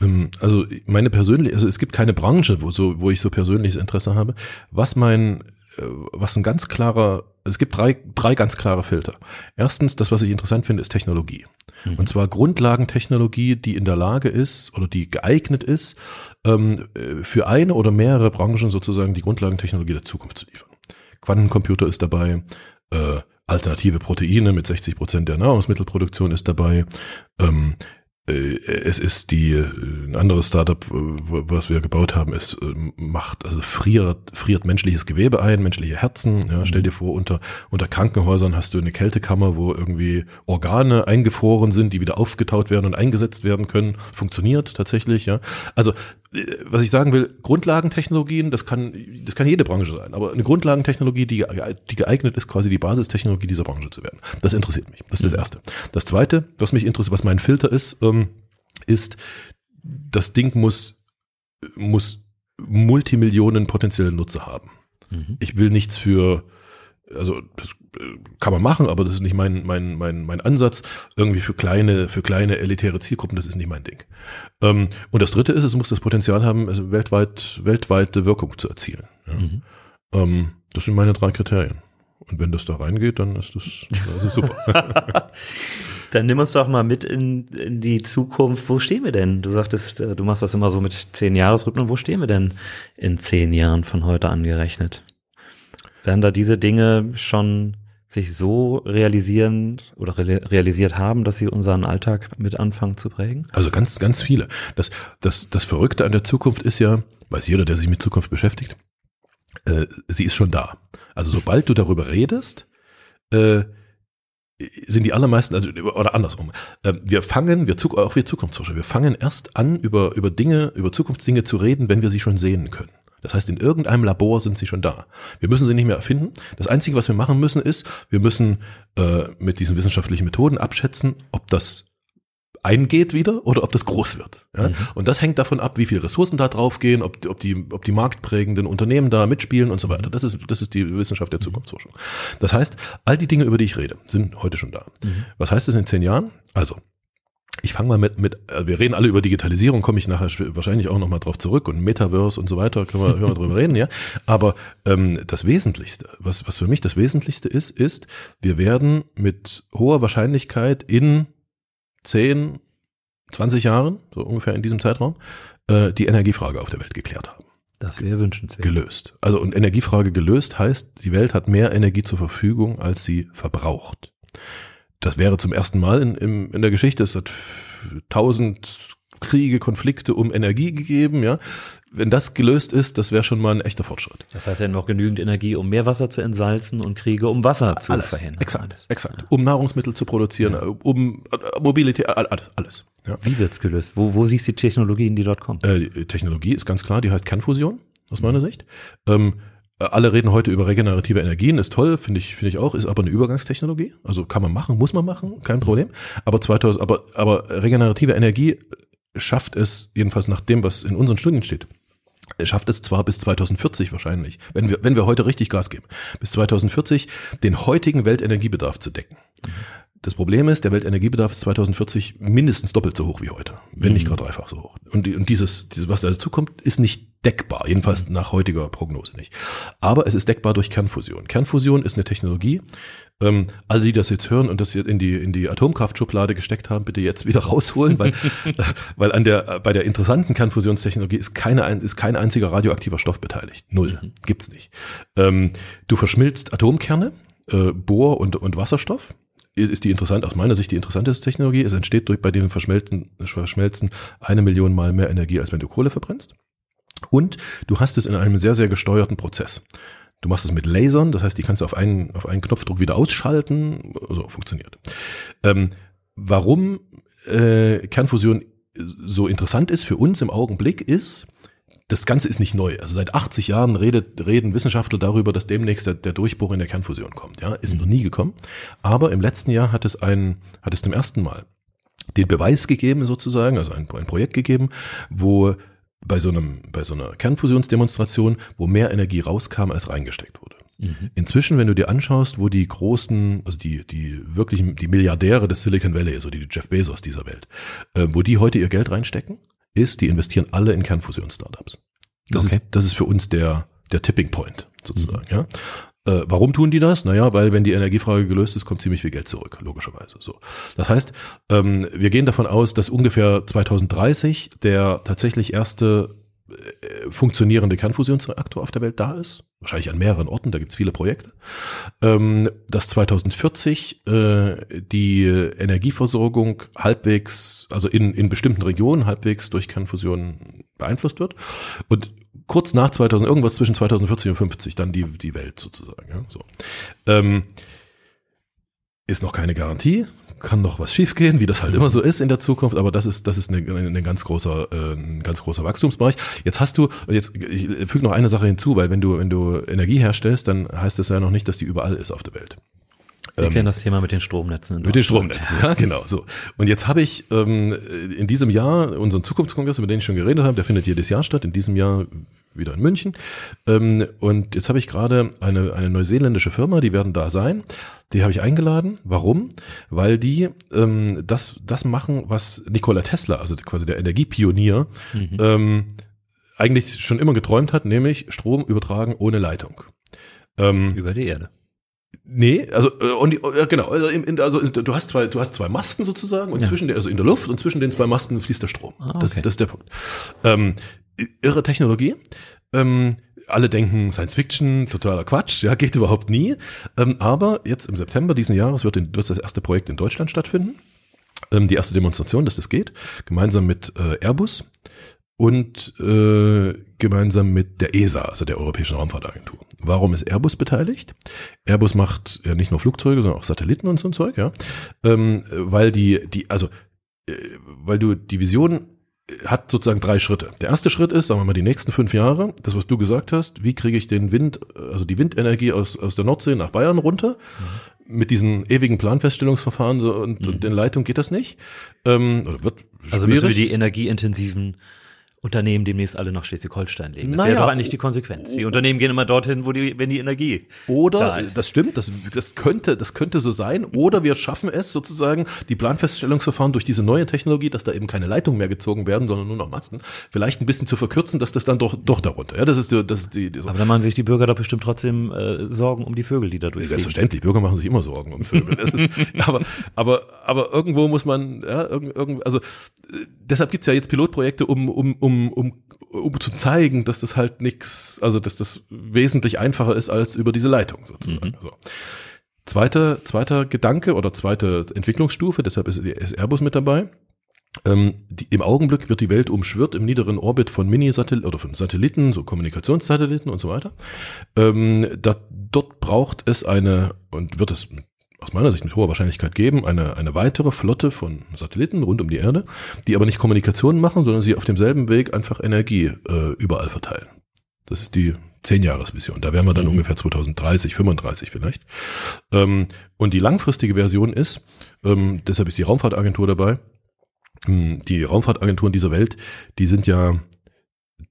Ähm, also meine persönliche, also es gibt keine Branche, wo so, wo ich so persönliches Interesse habe. Was mein äh, was ein ganz klarer, es gibt drei, drei ganz klare Filter. Erstens, das, was ich interessant finde, ist Technologie. Mhm. Und zwar Grundlagentechnologie, die in der Lage ist oder die geeignet ist, ähm, äh, für eine oder mehrere Branchen sozusagen die Grundlagentechnologie der Zukunft zu liefern. Quantencomputer ist dabei, äh, alternative Proteine mit 60 Prozent der Nahrungsmittelproduktion ist dabei, ähm, äh, es ist die äh, ein anderes Startup, was wir gebaut haben, es äh, macht also friert friert menschliches Gewebe ein, menschliche Herzen. Ja, stell dir vor, unter unter Krankenhäusern hast du eine Kältekammer, wo irgendwie Organe eingefroren sind, die wieder aufgetaut werden und eingesetzt werden können. Funktioniert tatsächlich. Ja, also was ich sagen will, Grundlagentechnologien, das kann, das kann jede Branche sein, aber eine Grundlagentechnologie, die, die geeignet ist, quasi die Basistechnologie dieser Branche zu werden. Das interessiert mich. Das ist das mhm. Erste. Das Zweite, was mich interessiert, was mein Filter ist, ähm, ist, das Ding muss, muss Multimillionen potenzielle Nutzer haben. Mhm. Ich will nichts für also das äh, kann man machen, aber das ist nicht mein, mein, mein, mein Ansatz. Irgendwie für kleine, für kleine elitäre Zielgruppen, das ist nicht mein Ding. Ähm, und das dritte ist, es muss das Potenzial haben, also weltweit, weltweite Wirkung zu erzielen. Ja. Mhm. Ähm, das sind meine drei Kriterien. Und wenn das da reingeht, dann ist das, das ist super. [laughs] dann nimm uns doch mal mit in, in die Zukunft. Wo stehen wir denn? Du sagtest, äh, du machst das immer so mit zehn Jahresrhythmen. Wo stehen wir denn in zehn Jahren von heute angerechnet? werden da diese Dinge schon sich so realisieren oder realisiert haben, dass sie unseren Alltag mit anfangen zu prägen? Also ganz, ganz viele. Das, das, das Verrückte an der Zukunft ist ja, weiß jeder, der sich mit Zukunft beschäftigt, äh, sie ist schon da. Also sobald du darüber redest, äh, sind die allermeisten, also oder andersrum. Äh, wir fangen, wir auch wir Zukunftsforscher, wir fangen erst an, über, über Dinge, über Zukunftsdinge zu reden, wenn wir sie schon sehen können. Das heißt, in irgendeinem Labor sind sie schon da. Wir müssen sie nicht mehr erfinden. Das Einzige, was wir machen müssen, ist, wir müssen äh, mit diesen wissenschaftlichen Methoden abschätzen, ob das eingeht wieder oder ob das groß wird. Ja? Mhm. Und das hängt davon ab, wie viele Ressourcen da draufgehen, ob, ob, die, ob die marktprägenden Unternehmen da mitspielen und so weiter. Das ist, das ist die Wissenschaft der. Zukunftsforschung. Das heißt, all die Dinge, über die ich rede, sind heute schon da. Mhm. Was heißt das in zehn Jahren? Also, ich fange mal mit, mit, äh, wir reden alle über Digitalisierung, komme ich nachher wahrscheinlich auch nochmal drauf zurück und Metaverse und so weiter, können wir, können wir drüber reden, ja. Aber ähm, das Wesentlichste, was, was für mich das Wesentlichste ist, ist, wir werden mit hoher Wahrscheinlichkeit in 10, 20 Jahren, so ungefähr in diesem Zeitraum, äh, die Energiefrage auf der Welt geklärt haben. Das wäre wünschenswert. Gelöst. Also und Energiefrage gelöst heißt, die Welt hat mehr Energie zur Verfügung, als sie verbraucht das wäre zum ersten Mal in, in, in der Geschichte. Es hat tausend Kriege, Konflikte um Energie gegeben, ja. Wenn das gelöst ist, das wäre schon mal ein echter Fortschritt. Das heißt, wir hätten noch genügend Energie, um Meerwasser zu entsalzen und Kriege, um Wasser zu alles, verhindern. Exakt, alles. exakt. Um Nahrungsmittel zu produzieren, ja. um äh, Mobilität, alles. Ja. Wie wird's gelöst? Wo, wo siehst du die Technologien, die dort kommen? Äh, Technologie ist ganz klar, die heißt Kernfusion, aus meiner Sicht. Ähm, alle reden heute über regenerative Energien, ist toll, finde ich, finde ich auch, ist aber eine Übergangstechnologie. Also kann man machen, muss man machen, kein Problem. Aber 2000, aber, aber regenerative Energie schafft es, jedenfalls nach dem, was in unseren Studien steht, Er schafft es zwar bis 2040 wahrscheinlich, wenn wir, wenn wir heute richtig Gas geben, bis 2040 den heutigen Weltenergiebedarf zu decken. Das Problem ist, der Weltenergiebedarf ist 2040 mindestens doppelt so hoch wie heute, wenn nicht Mhm. gerade dreifach so hoch. Und, und dieses, dieses, was da dazu kommt, ist nicht deckbar, jedenfalls nach heutiger Prognose nicht. Aber es ist deckbar durch Kernfusion. Kernfusion ist eine Technologie. Ähm, alle, die das jetzt hören und das jetzt in die, in die Atomkraftschublade gesteckt haben, bitte jetzt wieder [laughs] rausholen, weil, weil an der, bei der interessanten Kernfusionstechnologie ist, keine, ein- ist kein einziger radioaktiver Stoff beteiligt. Null. Gibt's nicht. Ähm, du verschmilzt Atomkerne, äh, Bohr und, und Wasserstoff ist die interessant, aus meiner Sicht die interessanteste Technologie. Es entsteht durch, bei dem Verschmelzen, Verschmelzen eine Million Mal mehr Energie, als wenn du Kohle verbrennst. Und du hast es in einem sehr, sehr gesteuerten Prozess. Du machst es mit Lasern, das heißt, die kannst du auf einen, auf einen Knopfdruck wieder ausschalten. So funktioniert. Ähm, warum äh, Kernfusion so interessant ist für uns im Augenblick ist, das Ganze ist nicht neu. Also seit 80 Jahren redet, reden Wissenschaftler darüber, dass demnächst der, der Durchbruch in der Kernfusion kommt. Ja, ist noch nie gekommen. Aber im letzten Jahr hat es ein, hat es zum ersten Mal den Beweis gegeben sozusagen, also ein, ein Projekt gegeben, wo bei so einem, bei so einer Kernfusionsdemonstration, wo mehr Energie rauskam, als reingesteckt wurde. Mhm. Inzwischen, wenn du dir anschaust, wo die großen, also die, die wirklichen, die Milliardäre des Silicon Valley, also die Jeff Bezos dieser Welt, äh, wo die heute ihr Geld reinstecken, ist, die investieren alle in Kernfusions-Startups. Das, Okay. ist, das ist für uns der, der Tipping Point sozusagen. Ja? Äh, warum tun die das? Naja, weil wenn die Energiefrage gelöst ist, kommt ziemlich viel Geld zurück, logischerweise. So. Das heißt, ähm, wir gehen davon aus, dass ungefähr 2030 der tatsächlich erste funktionierende Kernfusionsreaktor auf der Welt da ist. Wahrscheinlich an mehreren Orten, da gibt es viele Projekte. Ähm, dass 2040 äh, die Energieversorgung halbwegs, also in, in bestimmten Regionen halbwegs durch Kernfusion beeinflusst wird. Und kurz nach 2000, irgendwas zwischen 2040 und 50 dann die, die Welt sozusagen. Ja, so. ähm, ist noch keine Garantie, kann noch was schiefgehen, wie das halt immer so ist in der Zukunft, aber das ist, das ist eine, eine ganz großer, äh, ein ganz großer Wachstumsbereich. Jetzt hast du, jetzt ich füge noch eine Sache hinzu, weil wenn du, wenn du Energie herstellst, dann heißt das ja noch nicht, dass die überall ist auf der Welt. Wir Ähm, kennen das Thema mit den Stromnetzen. mit den. Stromnetzen, ja, [laughs] genau. So. Und jetzt habe ich ähm, in diesem Jahr unseren Zukunftskongress, über den ich schon geredet habe, der findet jedes Jahr statt, in diesem Jahr wieder in München. Ähm, und jetzt habe ich gerade eine, eine neuseeländische Firma, die werden da sein. Die habe ich eingeladen. Warum? Weil die ähm, das, das machen, was Nikola Tesla, also quasi der Energiepionier, Mhm. ähm, eigentlich schon immer geträumt hat, nämlich Strom übertragen ohne Leitung. Ähm, Über die Erde. Nee, also äh, und die, äh, genau, also, in, also du hast zwei, du hast zwei Masten sozusagen und Ja. zwischen der, also in der Luft und zwischen den zwei Masten fließt der Strom. Ah, das, okay. das ist der Punkt. Ähm, irre Technologie. Ähm, alle denken Science Fiction, totaler Quatsch, ja, geht überhaupt nie. Ähm, aber jetzt im September diesen Jahres wird, in, wird das erste Projekt in Deutschland stattfinden. Ähm, die erste Demonstration, dass das geht, gemeinsam mit äh, Airbus und äh, gemeinsam mit der ESA, also der Europäischen Raumfahrtagentur. Warum ist Airbus beteiligt? Airbus macht ja nicht nur Flugzeuge, sondern auch Satelliten und so ein Zeug, ja. Ähm, weil die, die, also, äh, weil du die Vision äh, hat sozusagen drei Schritte. Der erste Schritt ist, sagen wir mal, die nächsten fünf Jahre, das, was du gesagt hast, wie kriege ich den Wind, also die Windenergie aus, aus der Nordsee nach Bayern runter? Mit diesen ewigen Planfeststellungsverfahren und, Mhm. und den Leitungen geht das nicht. Ähm, wird Also müssen wir schwierig. die energieintensiven Unternehmen demnächst alle nach Schleswig-Holstein legen. Das Naja, wäre doch eigentlich die Konsequenz. Die Unternehmen gehen immer dorthin, wo die, wenn die Energie da Oder, ist. das stimmt, das, das, könnte, das könnte so sein. Oder wir schaffen es sozusagen, die Planfeststellungsverfahren durch diese neue Technologie, dass da eben keine Leitungen mehr gezogen werden, sondern nur noch Masten, vielleicht ein bisschen zu verkürzen, dass das dann doch, doch darunter. Ja, das ist, so- das ist die, die so. Aber dann machen sich die Bürger doch bestimmt trotzdem äh, Sorgen um die Vögel, die da durchfliegen. Selbstverständlich, Bürger machen sich immer Sorgen um Vögel. Das ist, [laughs] aber, aber, aber irgendwo muss man, ja, irgend, irgend, also äh, deshalb gibt's ja jetzt Pilotprojekte, um, um, um, um, um zu zeigen, dass das halt nichts, also dass das wesentlich einfacher ist als über diese Leitung sozusagen. Mhm. So. Zweiter, zweiter Gedanke oder zweite Entwicklungsstufe, deshalb ist, ist Airbus mit dabei. Ähm, die, Im Augenblick wird die Welt umschwirrt im niederen Orbit von Minisatelliten oder von Satelliten, so Kommunikationssatelliten und so weiter. Ähm, da, dort braucht es eine, und wird es aus meiner Sicht mit hoher Wahrscheinlichkeit geben, eine, eine weitere Flotte von Satelliten rund um die Erde, die aber nicht Kommunikation machen, sondern sie auf demselben Weg einfach Energie äh, überall verteilen. Das ist die Zehn-Jahres-Mission. Da wären wir dann Mhm. ungefähr 2030, 35 vielleicht. Ähm, und die langfristige Version ist, ähm, deshalb ist die Raumfahrtagentur dabei, ähm, die Raumfahrtagenturen dieser Welt, die sind ja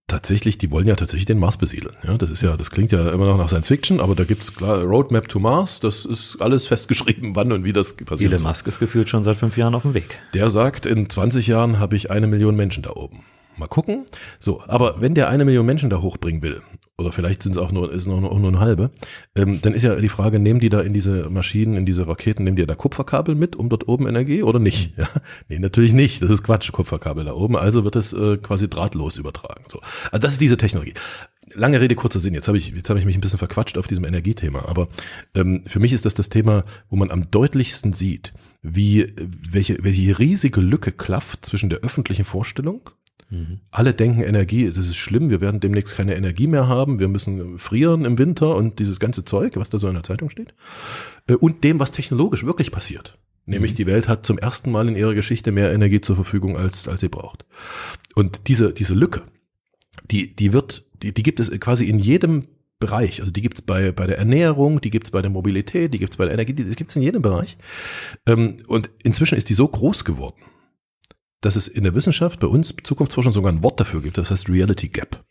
tatsächlich, die wollen ja tatsächlich den Mars besiedeln. Ja, das ist ja, das klingt ja immer noch nach Science Fiction, aber da gibt's klar Roadmap to Mars, das ist alles [laughs] festgeschrieben, wann und wie das passiert. Elon Musk ist gefühlt schon seit fünf Jahren auf dem Weg. Der sagt, in 20 Jahren habe ich eine Million Menschen da oben. Mal gucken. So, aber wenn der eine Million Menschen da hochbringen will, oder vielleicht sind es auch nur, ist noch, noch nur eine halbe, ähm, dann ist ja die Frage, nehmen die da in diese Maschinen, in diese Raketen, nehmen die da Kupferkabel mit, um dort oben Energie oder nicht? Ja? Nee, natürlich nicht. Das ist Quatsch, Kupferkabel da oben. Also wird es äh, quasi drahtlos übertragen. So. Also das ist diese Technologie. Lange Rede, kurzer Sinn. Jetzt habe ich, jetzt habe ich mich ein bisschen verquatscht auf diesem Energiethema. Aber ähm, für mich ist das das Thema, wo man am deutlichsten sieht, wie welche, welche riesige Lücke klafft zwischen der öffentlichen Vorstellung Mhm. Alle denken Energie, das ist schlimm, wir werden demnächst keine Energie mehr haben, wir müssen frieren im Winter und dieses ganze Zeug, was da so in der Zeitung steht. Äh, und dem, was technologisch wirklich passiert. Nämlich mhm. die Welt hat zum ersten Mal in ihrer Geschichte mehr Energie zur Verfügung, als, als sie braucht. Und diese, diese Lücke, die, die wird, die, die gibt es quasi in jedem Bereich. Also die gibt es bei, bei der Ernährung, die gibt es bei der Mobilität, die gibt es bei der Energie, die gibt es in jedem Bereich. Ähm, und inzwischen ist die so groß geworden, dass es in der Wissenschaft, bei uns Zukunftsforschung sogar ein Wort dafür gibt, das heißt Reality Gap.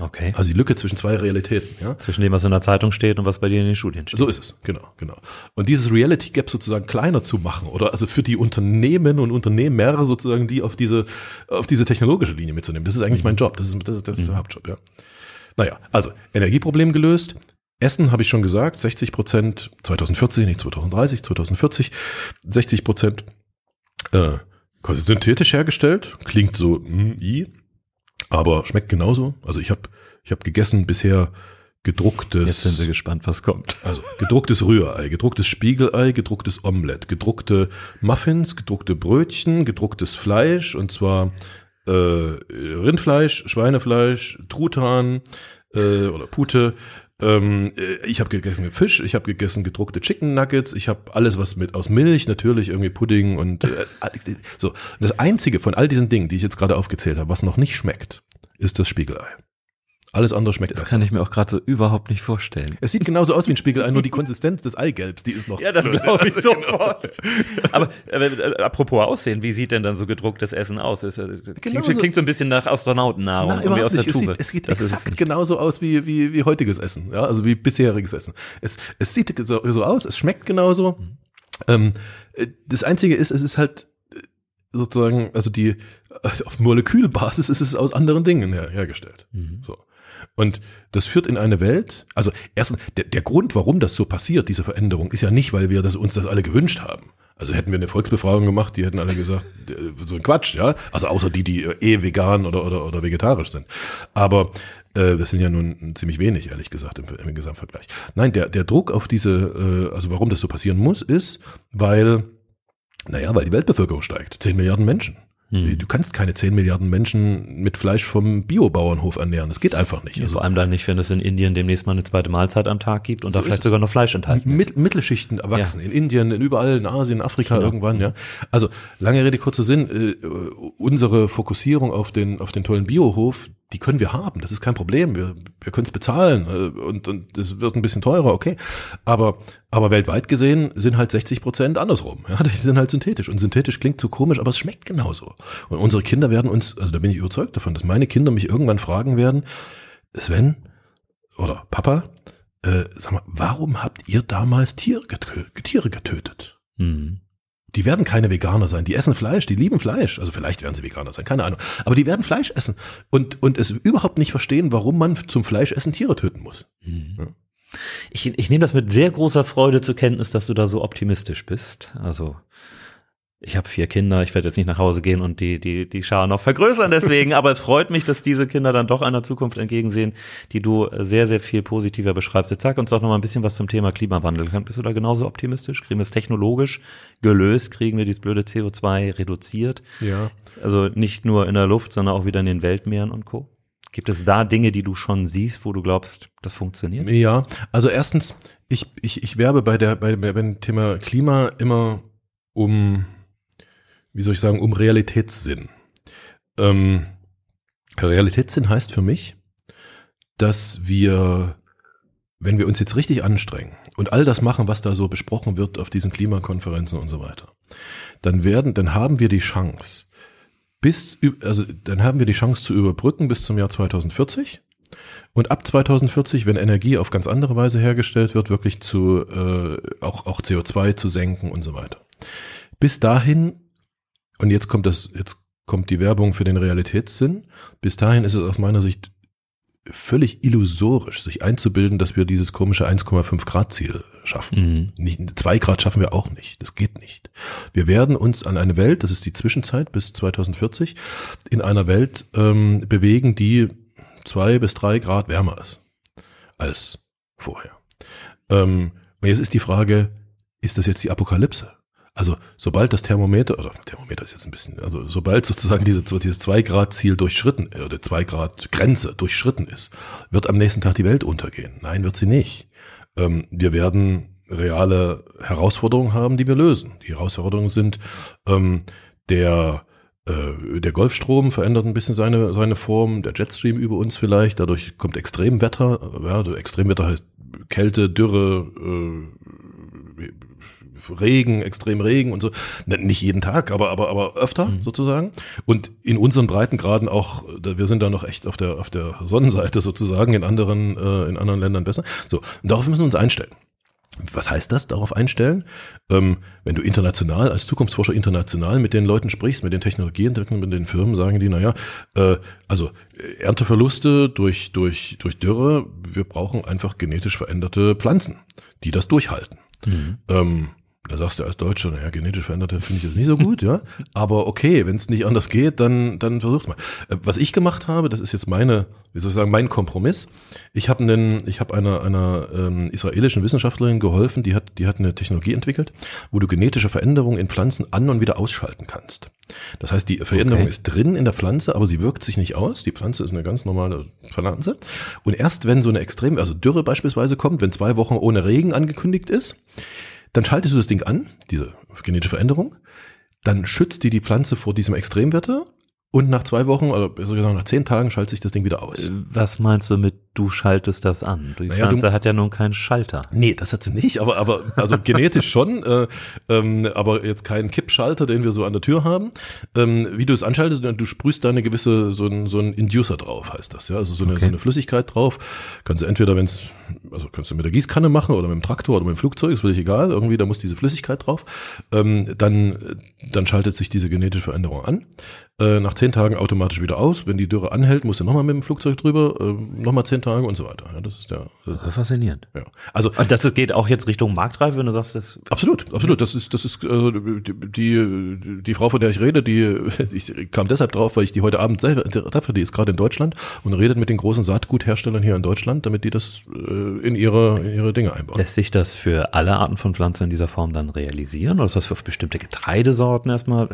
Okay. Also die Lücke zwischen zwei Realitäten, ja. Zwischen dem, was in der Zeitung steht und was bei dir in den Studien steht. So ist es, genau, genau. Und dieses Reality Gap sozusagen kleiner zu machen oder also für die Unternehmen und Unternehmer sozusagen die auf diese, auf diese technologische Linie mitzunehmen, das ist eigentlich mhm. mein Job, das ist, das ist, das ist mhm. der Hauptjob, ja. Naja, also Energieproblem gelöst. Essen habe ich schon gesagt, 60 Prozent 2040, nicht 2030, 2040, 60 Prozent äh, quasi synthetisch hergestellt. Klingt so, mm, i, aber schmeckt genauso. Also ich habe ich hab gegessen bisher gedrucktes. Jetzt sind wir gespannt, was kommt. Also gedrucktes Rührei, gedrucktes Spiegelei, gedrucktes Omelette, gedruckte Muffins, gedruckte Brötchen, gedrucktes Fleisch und zwar äh, Rindfleisch, Schweinefleisch, Truthahn äh, oder Pute, ähm, äh, ich habe gegessen Fisch, ich habe gegessen gedruckte Chicken Nuggets, ich habe alles was mit aus Milch, natürlich irgendwie Pudding und äh, [laughs] so. Das einzige von all diesen Dingen, die ich jetzt gerade aufgezählt habe, was noch nicht schmeckt, ist das Spiegelei. Alles andere schmeckt Das besser. kann ich mir auch gerade so überhaupt nicht vorstellen. Es sieht genauso aus wie ein Spiegelei, nur die Konsistenz des Eigelbs, die ist noch. Ja, das glaube ich [laughs] genau. sofort. Aber äh, apropos Aussehen, wie sieht denn dann so gedrucktes Essen aus? Es, äh, klingt, so. klingt so ein bisschen nach Astronautennahrung, Na, irgendwie aus der Tube. Es sieht, es sieht exakt genauso aus wie, wie, wie heutiges Essen, ja, also wie bisheriges Essen. Es, es sieht so, so aus, es schmeckt genauso. Mhm. Ähm, äh, das Einzige ist, es ist halt äh, sozusagen, also die, auf Molekülbasis ist es aus anderen Dingen her, hergestellt. Mhm. So. Und das führt in eine Welt, also erstens, der, der Grund, warum das so passiert, diese Veränderung, ist ja nicht, weil wir das, uns das alle gewünscht haben. Also hätten wir eine Volksbefragung gemacht, die hätten alle gesagt, [laughs] so ein Quatsch, ja. Also außer die, die eh vegan oder, oder, oder vegetarisch sind. Aber äh, das sind ja nun ziemlich wenig, ehrlich gesagt, im, im Gesamtvergleich. Nein, der, der Druck auf diese, äh, also warum das so passieren muss, ist, weil, naja, weil die Weltbevölkerung steigt. Zehn Milliarden Menschen. Hm. Du kannst keine 10 Milliarden Menschen mit Fleisch vom Biobauernhof ernähren. Das geht einfach nicht. Ja, also, vor allem dann nicht, wenn es in Indien demnächst mal eine zweite Mahlzeit am Tag gibt und so da vielleicht sogar noch Fleisch enthalten Mit, Mittelschichten erwachsen. Ja. In Indien, in überall, in Asien, Afrika genau. irgendwann, ja. Also, lange Rede, kurzer Sinn. Äh, unsere Fokussierung auf den, auf den tollen Biohof, die können wir haben, das ist kein Problem. Wir, wir können es bezahlen äh, und und es wird ein bisschen teurer, okay. Aber aber weltweit gesehen sind halt 60 Prozent andersrum. Ja, die sind halt synthetisch und synthetisch klingt so komisch, aber es schmeckt genauso. Und unsere Kinder werden uns, also da bin ich überzeugt davon, dass meine Kinder mich irgendwann fragen werden, Sven oder Papa, äh, sag mal, warum habt ihr damals Tiere, getö Tiere getötet? Mhm. Die werden keine Veganer sein. Die essen Fleisch, die lieben Fleisch. Also vielleicht werden sie Veganer sein, keine Ahnung. Aber die werden Fleisch essen und, und es überhaupt nicht verstehen, warum man zum Fleischessen Tiere töten muss. Mhm. Ja. Ich, ich nehme das mit sehr großer Freude zur Kenntnis, dass du da so optimistisch bist. Also ich habe vier Kinder, ich werde jetzt nicht nach Hause gehen und die, die, die Schar noch vergrößern deswegen, aber es freut mich, dass diese Kinder dann doch einer Zukunft entgegensehen, die du sehr, sehr viel positiver beschreibst. Jetzt sag uns doch noch mal ein bisschen was zum Thema Klimawandel. Bist du da genauso optimistisch? Kriegen wir es technologisch gelöst? Kriegen wir dieses blöde CO2 reduziert? Ja. Also nicht nur in der Luft, sondern auch wieder in den Weltmeeren und Co.? Gibt es da Dinge, die du schon siehst, wo du glaubst, das funktioniert? Ja, also erstens, ich, ich, ich werbe bei der, bei, bei dem Thema Klima immer um wie soll ich sagen, um Realitätssinn. Ähm, Realitätssinn heißt für mich, dass wir, wenn wir uns jetzt richtig anstrengen und all das machen, was da so besprochen wird auf diesen Klimakonferenzen und so weiter, dann werden, dann haben wir die Chance, bis, also dann haben wir die Chance zu überbrücken bis zum Jahr 2040. Und ab 2040, wenn Energie auf ganz andere Weise hergestellt wird, wirklich zu äh, auch, auch CO2 zu senken und so weiter. Bis dahin, und jetzt kommt das, jetzt kommt die Werbung für den Realitätssinn, bis dahin ist es aus meiner Sicht völlig illusorisch, sich einzubilden, dass wir dieses komische 1,5 Grad Ziel schaffen. Mhm. Nicht, zwei Grad schaffen wir auch nicht. Das geht nicht. Wir werden uns an eine Welt, das ist die Zwischenzeit bis 2040, in einer Welt ähm, bewegen, die zwei bis drei Grad wärmer ist als vorher. Ähm, und jetzt ist die Frage, ist das jetzt die Apokalypse? Also sobald das Thermometer, oder Thermometer ist jetzt ein bisschen, also sobald sozusagen diese, dieses 2-Grad-Ziel durchschritten, äh, oder 2-Grad-Grenze durchschritten ist, wird am nächsten Tag die Welt untergehen. Nein, wird sie nicht. Ähm, wir werden reale Herausforderungen haben, die wir lösen. Die Herausforderungen sind ähm, der äh, der Golfstrom verändert ein bisschen seine, seine Form, der Jetstream über uns vielleicht, dadurch kommt Extremwetter, ja, also Extremwetter heißt Kälte, Dürre, äh, Regen, extrem Regen und so. Nicht jeden Tag, aber, aber, aber öfter mhm. sozusagen. Und in unseren Breitengraden auch, wir sind da noch echt auf der, auf der Sonnenseite sozusagen, in anderen, äh, in anderen Ländern besser. So. Und darauf müssen wir uns einstellen. Was heißt das, darauf einstellen? Ähm, wenn du international, als Zukunftsforscher international mit den Leuten sprichst, mit den Technologieentwicklern, mit den Firmen, sagen die, naja, äh, also äh, Ernteverluste durch, durch, durch Dürre, wir brauchen einfach genetisch veränderte Pflanzen, die das durchhalten. Mhm. Ähm, da sagst du als Deutscher, naja, genetisch veränderte finde ich jetzt nicht so gut, ja. Aber okay, wenn es nicht anders geht, dann, dann versuch's mal. Äh, was ich gemacht habe, das ist jetzt meine, wie soll ich sagen, mein Kompromiss. Ich habe einen, ich habe einer, einer ähm, israelischen Wissenschaftlerin geholfen, die hat, die hat eine Technologie entwickelt, wo du genetische Veränderungen in Pflanzen an und wieder ausschalten kannst. Das heißt, die Veränderung okay. ist drin in der Pflanze, aber sie wirkt sich nicht aus. Die Pflanze ist eine ganz normale Pflanze. Und erst wenn so eine extrem, also Dürre beispielsweise kommt, wenn zwei Wochen ohne Regen angekündigt ist, dann schaltest du das Ding an, diese genetische Veränderung. Dann schützt die die Pflanze vor diesem Extremwetter und nach zwei Wochen, oder besser gesagt nach zehn Tagen, schaltet sich das Ding wieder aus. Was meinst du mit, du schaltest das an? Die naja, Pflanze du, hat ja nun keinen Schalter. Nee, das hat sie nicht, aber, aber also genetisch schon, äh, ähm, aber jetzt keinen Kippschalter, den wir so an der Tür haben. Ähm, wie du es anschaltest, du sprühst da eine gewisse, so ein, so ein Inducer drauf, heißt das, ja. Also so eine, okay. so eine Flüssigkeit drauf. Kannst du entweder, wenn es, also kannst du mit der Gießkanne machen oder mit dem Traktor oder mit dem Flugzeug, ist völlig egal, irgendwie, da muss diese Flüssigkeit drauf. Ähm, dann, dann schaltet sich diese genetische Veränderung an. Äh, nach zehn Tagen automatisch wieder aus. Wenn die Dürre anhält, musst du nochmal mit dem Flugzeug drüber, äh, nochmal zehn Tage und so weiter. Ja, das ist der. Das ist faszinierend. Ja. Also und das geht auch jetzt Richtung Marktreife, wenn du sagst, das. Absolut, absolut. Das ist, das ist äh, die, die, die Frau, von der ich rede, die [laughs] ich kam deshalb drauf, weil ich die heute Abend selber treffe, die ist gerade in Deutschland und redet mit den großen Saatgutherstellern hier in Deutschland, damit die das äh, in ihre in ihre Dinge einbauen. Lässt sich das für alle Arten von Pflanzen in dieser Form dann realisieren oder ist das für bestimmte Getreidesorten erstmal?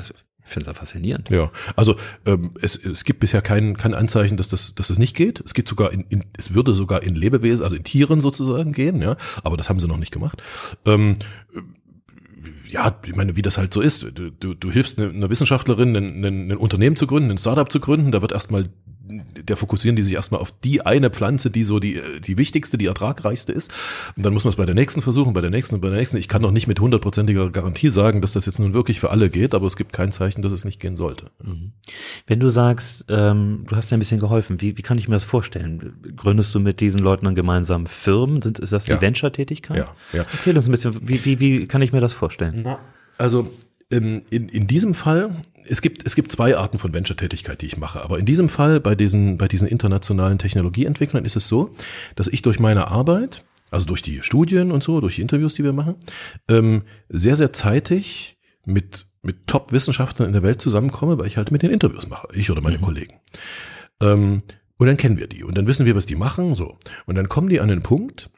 Ich finde das faszinierend. Ja, also ähm, es, es gibt bisher kein, kein Anzeichen, dass das, dass das nicht geht. Es geht sogar in, in, es würde sogar in Lebewesen, also in Tieren sozusagen gehen, ja, aber das haben sie noch nicht gemacht. Ähm, ja, ich meine, wie das halt so ist. Du, du, du hilfst einer Wissenschaftlerin, ein, ein, ein Unternehmen zu gründen, ein Startup zu gründen, da wird erstmal der fokussieren die sich erstmal auf die eine Pflanze, die so die, die wichtigste, die ertragreichste ist. Und dann muss man es bei der nächsten versuchen, bei der nächsten und bei der nächsten. Ich kann noch nicht mit hundertprozentiger Garantie sagen, dass das jetzt nun wirklich für alle geht, aber es gibt kein Zeichen, dass es nicht gehen sollte. Mhm. Wenn du sagst, ähm, du hast ja ein bisschen geholfen, wie, wie kann ich mir das vorstellen? Gründest du mit diesen Leuten dann gemeinsam Firmen? Sind, ist das die ja. Venture-Tätigkeit? Ja, ja. Erzähl uns ein bisschen, wie, wie, wie kann ich mir das vorstellen? Na, also in, in, in diesem Fall es gibt, es gibt zwei Arten von Venture-Tätigkeit, die ich mache. Aber in diesem Fall, bei diesen, bei diesen internationalen Technologieentwicklern, ist es so, dass ich durch meine Arbeit, also durch die Studien und so, durch die Interviews, die wir machen, ähm, sehr, sehr zeitig mit, mit Top-Wissenschaftlern in der Welt zusammenkomme, weil ich halt mit den Interviews mache, ich oder meine mhm. Kollegen. Ähm, und dann kennen wir die und dann wissen wir, was die machen, so. Und dann kommen die an den Punkt,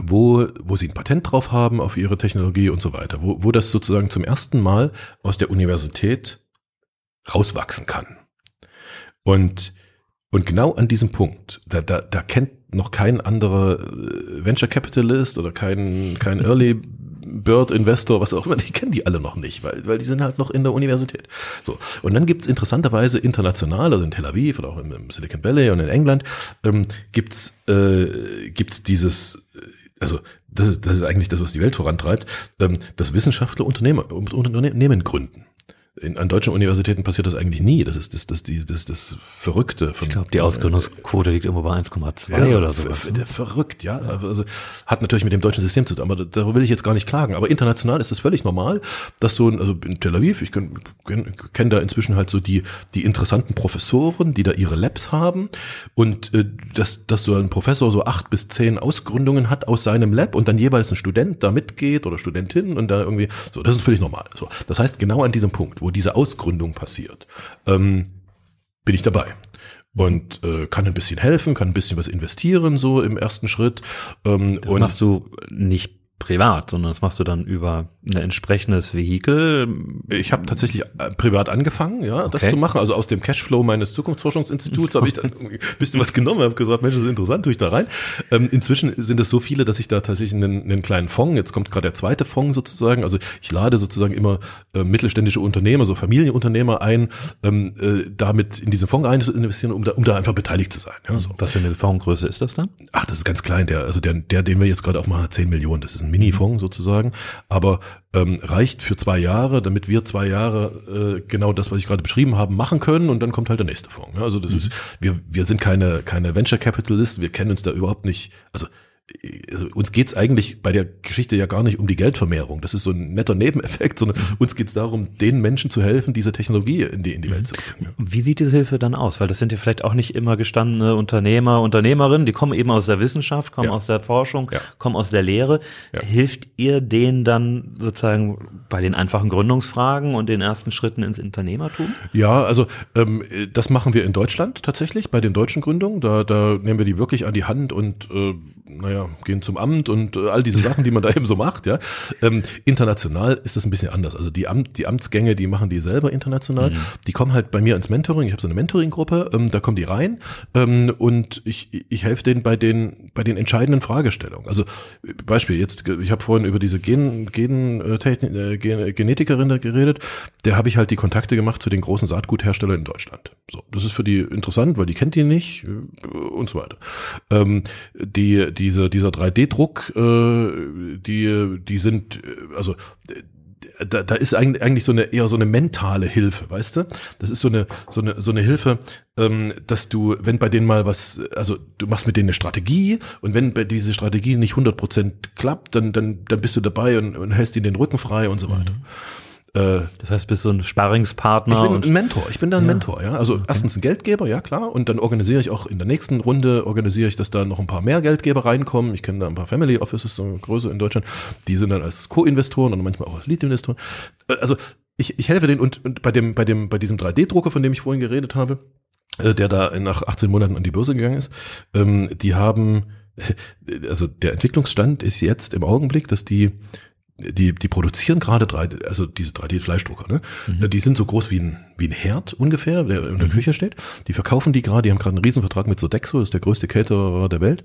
wo, wo sie ein Patent drauf haben auf ihre Technologie und so weiter, wo, wo das sozusagen zum ersten Mal aus der Universität rauswachsen kann. Und, und genau an diesem Punkt, da, da, da kennt noch kein anderer äh, Venture Capitalist oder kein, kein Early Bird Investor, was auch immer, die kennen die alle noch nicht, weil, weil die sind halt noch in der Universität. So. Und dann gibt's interessanterweise international, also in Tel Aviv oder auch im, Silicon Valley und in England, ähm, gibt's äh, gibt's dieses, äh, also das ist, das ist eigentlich das, was die Welt vorantreibt, ähm, dass Wissenschaftler Unternehmer, Unternehmen gründen in, an deutschen Universitäten passiert das eigentlich nie. Das ist das, das, das, das, das Verrückte. Von, ich glaube, die Ausgründungsquote liegt irgendwo bei 1,2 ja, oder so. Ne? Verrückt, ja. Also hat natürlich mit dem deutschen System zu tun, aber darüber will ich jetzt gar nicht klagen. Aber international ist es völlig normal, dass so, also in Tel Aviv, ich kenne kenn da inzwischen halt so die, die interessanten Professoren, die da ihre Labs haben und äh, dass, dass so ein Professor so acht bis zehn Ausgründungen hat aus seinem Lab und dann jeweils ein Student da mitgeht oder Studentin und da irgendwie, so, das ist völlig normal. So, das heißt, genau an diesem Punkt, wo diese Ausgründung passiert, ähm, bin ich dabei und äh, kann ein bisschen helfen, kann ein bisschen was investieren so im ersten Schritt. Ähm, das machst du nicht privat, sondern das machst du dann über ein entsprechendes Vehikel. Ich habe tatsächlich äh, privat angefangen, ja, okay. das zu machen. Also aus dem Cashflow meines Zukunftsforschungsinstituts habe ich dann [laughs] ein bisschen was genommen, habe gesagt, Mensch, das ist interessant, tue ich da rein. Ähm, inzwischen sind es so viele, dass ich da tatsächlich einen, einen kleinen Fonds, jetzt kommt gerade der zweite Fonds sozusagen, also ich lade sozusagen immer äh, mittelständische Unternehmer, so Familienunternehmer ein, ähm, äh, damit in diesen Fonds rein zu investieren, um da, um da einfach beteiligt zu sein. Ja, so. Was für eine Fondsgröße ist das dann? Ach, das ist ganz klein, der, also der, der, den wir jetzt gerade aufmachen, 10 Millionen, das ist ein Mini-Fonds sozusagen, aber ähm, reicht für zwei Jahre, damit wir zwei Jahre äh, genau das, was ich gerade beschrieben habe, machen können und dann kommt halt der nächste Fonds. Ja, also das mhm. ist, wir, wir sind keine, keine Venture Capitalisten, wir kennen uns da überhaupt nicht, also also uns geht's eigentlich bei der Geschichte ja gar nicht um die Geldvermehrung. Das ist so ein netter Nebeneffekt, sondern mhm. uns geht's darum, den Menschen zu helfen, diese Technologie in die, in die Welt mhm. zu bringen. Wie sieht diese Hilfe dann aus? Weil das sind ja vielleicht auch nicht immer gestandene Unternehmer, Unternehmerinnen, die kommen eben aus der Wissenschaft, kommen ja. aus der Forschung, ja. kommen aus der Lehre. Ja. Hilft ihr denen dann sozusagen bei den einfachen Gründungsfragen und den ersten Schritten ins Unternehmertum? Ja, also ähm, das machen wir in Deutschland tatsächlich, bei den deutschen Gründungen. Da, da nehmen wir die wirklich an die Hand und äh, naja, gehen zum Amt und äh, all diese Sachen, die man da eben so macht, ja. Ähm, international ist das ein bisschen anders. Also die, Amt, die Amtsgänge, die machen die selber international. Mhm. Die kommen halt bei mir ins Mentoring. Ich habe so eine Mentoring-Gruppe, ähm, da kommen die rein ähm, und ich, ich helfe denen bei den, bei den entscheidenden Fragestellungen. Also Beispiel, jetzt, ich habe vorhin über diese Gen, Gen, äh, Gen, Genetikerin da geredet, der habe ich halt die Kontakte gemacht zu den großen Saatgutherstellern in Deutschland. So, das ist für die interessant, weil die kennt die nicht äh, und so weiter. Ähm, die, diese, dieser 3D-Druck, äh, die, die sind, äh, also da, da ist eigentlich, so eine eher so eine mentale Hilfe, weißt du? Das ist so eine so eine so eine Hilfe, ähm, dass du, wenn bei denen mal was, also du machst mit denen eine Strategie und wenn bei diese Strategie nicht 100% klappt, dann dann dann bist du dabei und, und hältst ihnen den Rücken frei und so weiter. Mhm. Äh, das heißt, bist du ein Sparringspartner? Ich bin ein Mentor. Ich bin da ein ja. Mentor, ja. Also okay. erstens ein Geldgeber, ja klar. Und dann organisiere ich auch in der nächsten Runde organisiere ich, dass da noch ein paar mehr Geldgeber reinkommen. Ich kenne da ein paar Family Offices, so größer in Deutschland. Die sind dann als Co-Investoren und manchmal auch als Lead-Investoren. Äh, also ich, ich helfe denen und, und bei dem, bei dem, bei diesem 3D-Drucker, von dem ich vorhin geredet habe, äh, der da nach 18 Monaten an die Börse gegangen ist, ähm, die haben, [laughs] also der Entwicklungsstand ist jetzt im Augenblick, dass die die, die produzieren gerade drei, also diese 3D-Fleischdrucker, ne? Mhm. Die sind so groß wie ein, wie ein Herd ungefähr, der in der mhm. Küche steht. Die verkaufen die gerade, die haben gerade einen Riesenvertrag mit Sodexo, das ist der größte Caterer der Welt.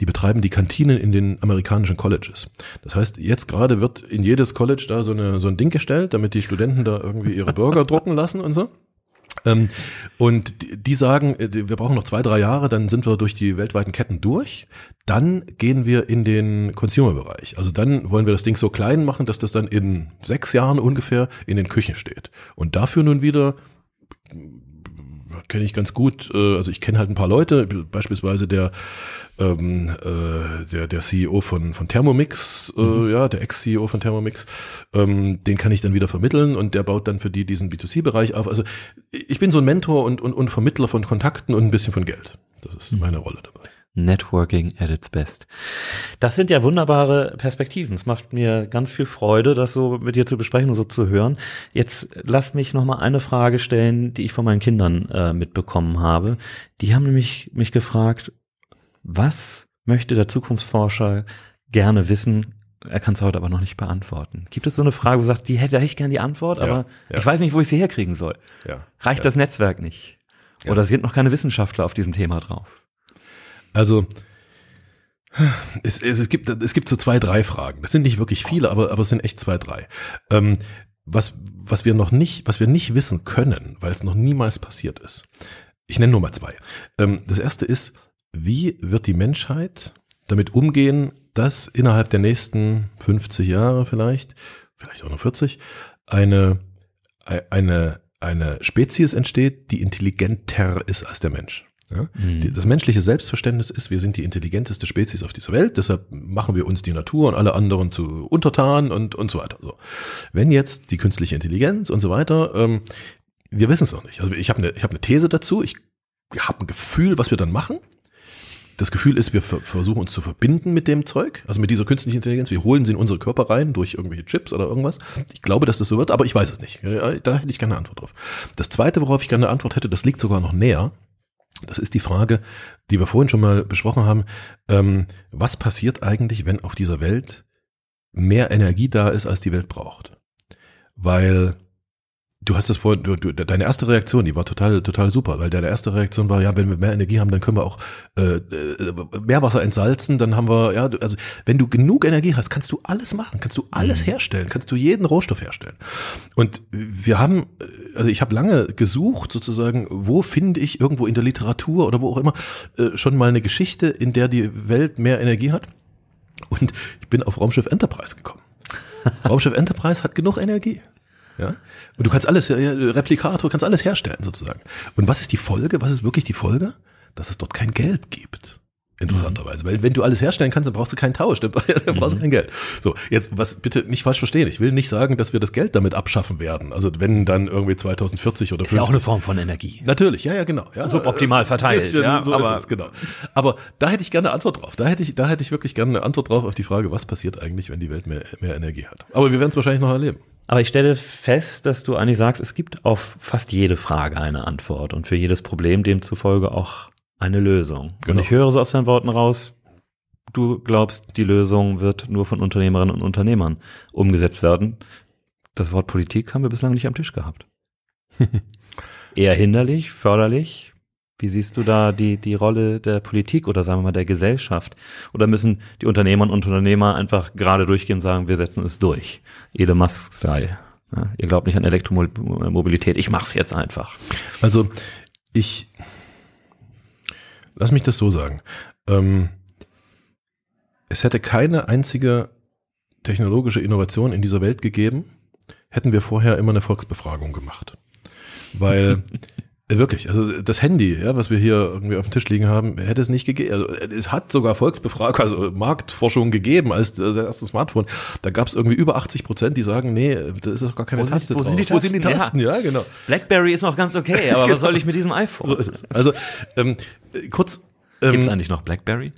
Die betreiben die Kantinen in den amerikanischen Colleges. Das heißt, jetzt gerade wird in jedes College da so, eine, so ein Ding gestellt, damit die Studenten da irgendwie ihre Burger drucken lassen und so. Ähm, und die sagen, äh, wir brauchen noch zwei, drei Jahre, dann sind wir durch die weltweiten Ketten durch. Dann gehen wir in den Consumer-Bereich. Also dann wollen wir das Ding so klein machen, dass das dann in sechs Jahren ungefähr in den Küchen steht. Und dafür nun wieder kenne ich ganz gut. Äh, also ich kenne halt ein paar Leute, beispielsweise der ähm, äh, der der CEO von von Thermomix, äh, mhm. ja, der Ex-CEO von Thermomix, ähm, den kann ich dann wieder vermitteln und der baut dann für die diesen B2C-Bereich auf. Also ich bin so ein Mentor und, und und Vermittler von Kontakten und ein bisschen von Geld. Das ist mhm. meine Rolle dabei. Networking at its best. Das sind ja wunderbare Perspektiven. Es macht mir ganz viel Freude, das so mit dir zu besprechen und so zu hören. Jetzt lass mich noch mal eine Frage stellen, die ich von meinen Kindern äh, mitbekommen habe. Die haben nämlich mich gefragt, was möchte der Zukunftsforscher gerne wissen? Er kann es heute aber noch nicht beantworten. Gibt es so eine Frage, wo du sagst, die hätte ich gerne die Antwort, ja, aber ja. ich weiß nicht, wo ich sie herkriegen soll. Ja, Reicht das Netzwerk nicht? Oder sind noch keine Wissenschaftler auf diesem Thema drauf? Also es, es, es, gibt, es gibt so zwei, drei Fragen. Das sind nicht wirklich viele, aber, aber es sind echt zwei, drei. Ähm, was, was wir noch nicht, was wir nicht wissen können, weil es noch niemals passiert ist. Ich nenne nur mal zwei. Ähm, das erste ist, wie wird die Menschheit damit umgehen, dass innerhalb der nächsten 50 Jahre vielleicht, vielleicht auch noch 40, eine eine, eine Spezies entsteht, die intelligenter ist als der Mensch. Ja? Mhm. Das menschliche Selbstverständnis ist, wir sind die intelligenteste Spezies auf dieser Welt, deshalb machen wir uns die Natur und alle anderen zu untertan und, und so weiter. So. Wenn jetzt die künstliche Intelligenz und so weiter, ähm, wir wissen es noch nicht. Also ich habe eine, ich hab eine These dazu, ich habe ein Gefühl, was wir dann machen. Das Gefühl ist, wir versuchen uns zu verbinden mit dem Zeug, also mit dieser künstlichen Intelligenz. Wir holen sie in unsere Körper rein durch irgendwelche Chips oder irgendwas. Ich glaube, dass das so wird, aber ich weiß es nicht. Da hätte ich keine Antwort drauf. Das zweite, worauf ich gerne eine Antwort hätte, das liegt sogar noch näher. Das ist die Frage, die wir vorhin schon mal besprochen haben. Ähm, was passiert eigentlich, wenn auf dieser Welt mehr Energie da ist, als die Welt braucht? Weil Du hast das vor, du, du, deine erste Reaktion, die war total, total super, weil deine erste Reaktion war, ja, wenn wir mehr Energie haben, dann können wir auch äh, äh, Meerwasser entsalzen, dann haben wir, ja, also wenn du genug Energie hast, kannst du alles machen, kannst du alles mhm. herstellen, kannst du jeden Rohstoff herstellen. Und wir haben, also ich habe lange gesucht, sozusagen, wo finde ich irgendwo in der Literatur oder wo auch immer äh, schon mal eine Geschichte, in der die Welt mehr Energie hat. Und ich bin auf Raumschiff Enterprise gekommen. [laughs] Raumschiff Enterprise hat genug Energie. Ja? Und du kannst alles, Replikator, kannst alles herstellen sozusagen. Und was ist die Folge? Was ist wirklich die Folge? Dass es dort kein Geld gibt. Interessanterweise. Weil wenn du alles herstellen kannst, dann brauchst du keinen Tausch, dann [laughs] brauchst du mhm. kein Geld. So, jetzt, was bitte nicht falsch verstehen. Ich will nicht sagen, dass wir das Geld damit abschaffen werden. Also wenn dann irgendwie 2040 oder ist 50. ja auch eine Form von Energie. Natürlich, ja, ja, genau. Ja, Suboptimal verteilt. Bisschen, ja, so aber, ist es, genau. Aber da hätte ich gerne eine Antwort drauf. Da hätte ich, da hätte ich wirklich gerne eine Antwort drauf auf die Frage, was passiert eigentlich, wenn die Welt mehr, mehr Energie hat. Aber wir werden es wahrscheinlich noch erleben. Aber ich stelle fest, dass du eigentlich sagst, es gibt auf fast jede Frage eine Antwort und für jedes Problem demzufolge auch eine Lösung. Genau. Und ich höre so aus deinen Worten raus, du glaubst, die Lösung wird nur von Unternehmerinnen und Unternehmern umgesetzt werden. Das Wort Politik haben wir bislang nicht am Tisch gehabt. [laughs] Eher hinderlich, förderlich, wie siehst du da die, die Rolle der Politik oder sagen wir mal der Gesellschaft? Oder müssen die Unternehmerinnen und Unternehmer einfach gerade durchgehen und sagen, wir setzen es durch? Elon Musk sei. Ja, ihr glaubt nicht an Elektromobilität, ich mach's jetzt einfach. Also ich lass mich das so sagen. Ähm, es hätte keine einzige technologische Innovation in dieser Welt gegeben, hätten wir vorher immer eine Volksbefragung gemacht. Weil [laughs] wirklich, also das Handy, ja, was wir hier irgendwie auf dem Tisch liegen haben, hätte es nicht gegeben. Also es hat sogar Volksbefragung, also Marktforschung gegeben als das erste Smartphone. Da gab es irgendwie über 80 Prozent, die sagen, nee, das ist doch gar keine wo Taste sind, wo Sind die Tasten? Wo sind die Tasten? Ja. ja, genau. BlackBerry ist noch ganz okay, aber [laughs] genau. was soll ich mit diesem iPhone? So ist es. Also ähm, kurz. Ähm, Gibt es eigentlich noch BlackBerry?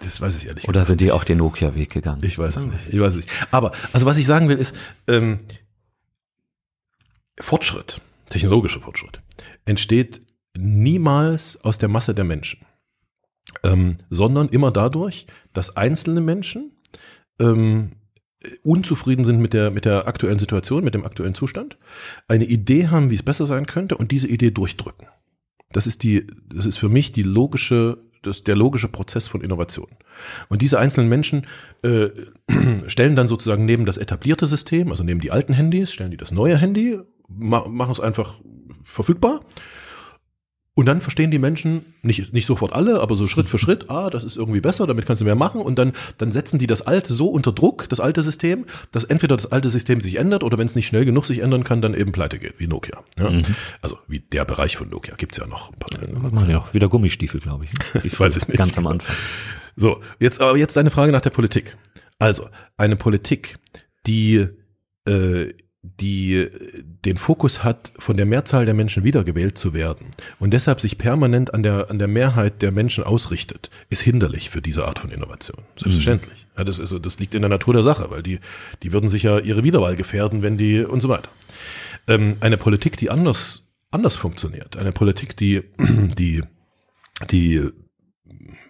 Das weiß ich ehrlich Oder sind die auch den Nokia-Weg gegangen? Ich weiß es nicht. Ich weiß es nicht. Aber also was ich sagen will ist ähm, Fortschritt, technologischer Fortschritt entsteht niemals aus der Masse der Menschen, ähm, sondern immer dadurch, dass einzelne Menschen ähm, unzufrieden sind mit der, mit der aktuellen Situation, mit dem aktuellen Zustand, eine Idee haben, wie es besser sein könnte und diese Idee durchdrücken. Das ist die, das ist für mich die logische, das, der logische Prozess von Innovation. Und diese einzelnen Menschen äh, [clears throat] stellen dann sozusagen neben das etablierte System, also neben die alten Handys, stellen die das neue Handy, ma machen es einfach verfügbar. Und dann verstehen die Menschen, nicht, nicht sofort alle, aber so Schritt für Schritt, ah, das ist irgendwie besser, damit kannst du mehr machen. Und dann, dann setzen die das alte so unter Druck, das alte System, dass entweder das alte System sich ändert oder wenn es nicht schnell genug sich ändern kann, dann eben pleite geht, wie Nokia. Ja? Mhm. Also wie der Bereich von Nokia gibt's ja noch ein paar. Ja, ja wieder Gummistiefel, glaube ich. Ne? [laughs] ich weiß es nicht. Ganz am Anfang. So, jetzt aber jetzt deine Frage nach der Politik. Also, eine Politik, die äh, die den Fokus hat, von der Mehrzahl der Menschen wiedergewählt zu werden und deshalb sich permanent an der, an der Mehrheit der Menschen ausrichtet, ist hinderlich für diese Art von Innovation. Selbstverständlich. Mhm. Ja, das, ist, das liegt in der Natur der Sache, weil die, die würden sich ja ihre Wiederwahl gefährden, wenn die und so weiter. Ähm, eine Politik, die anders, anders funktioniert, eine Politik, die, [clears throat] die, die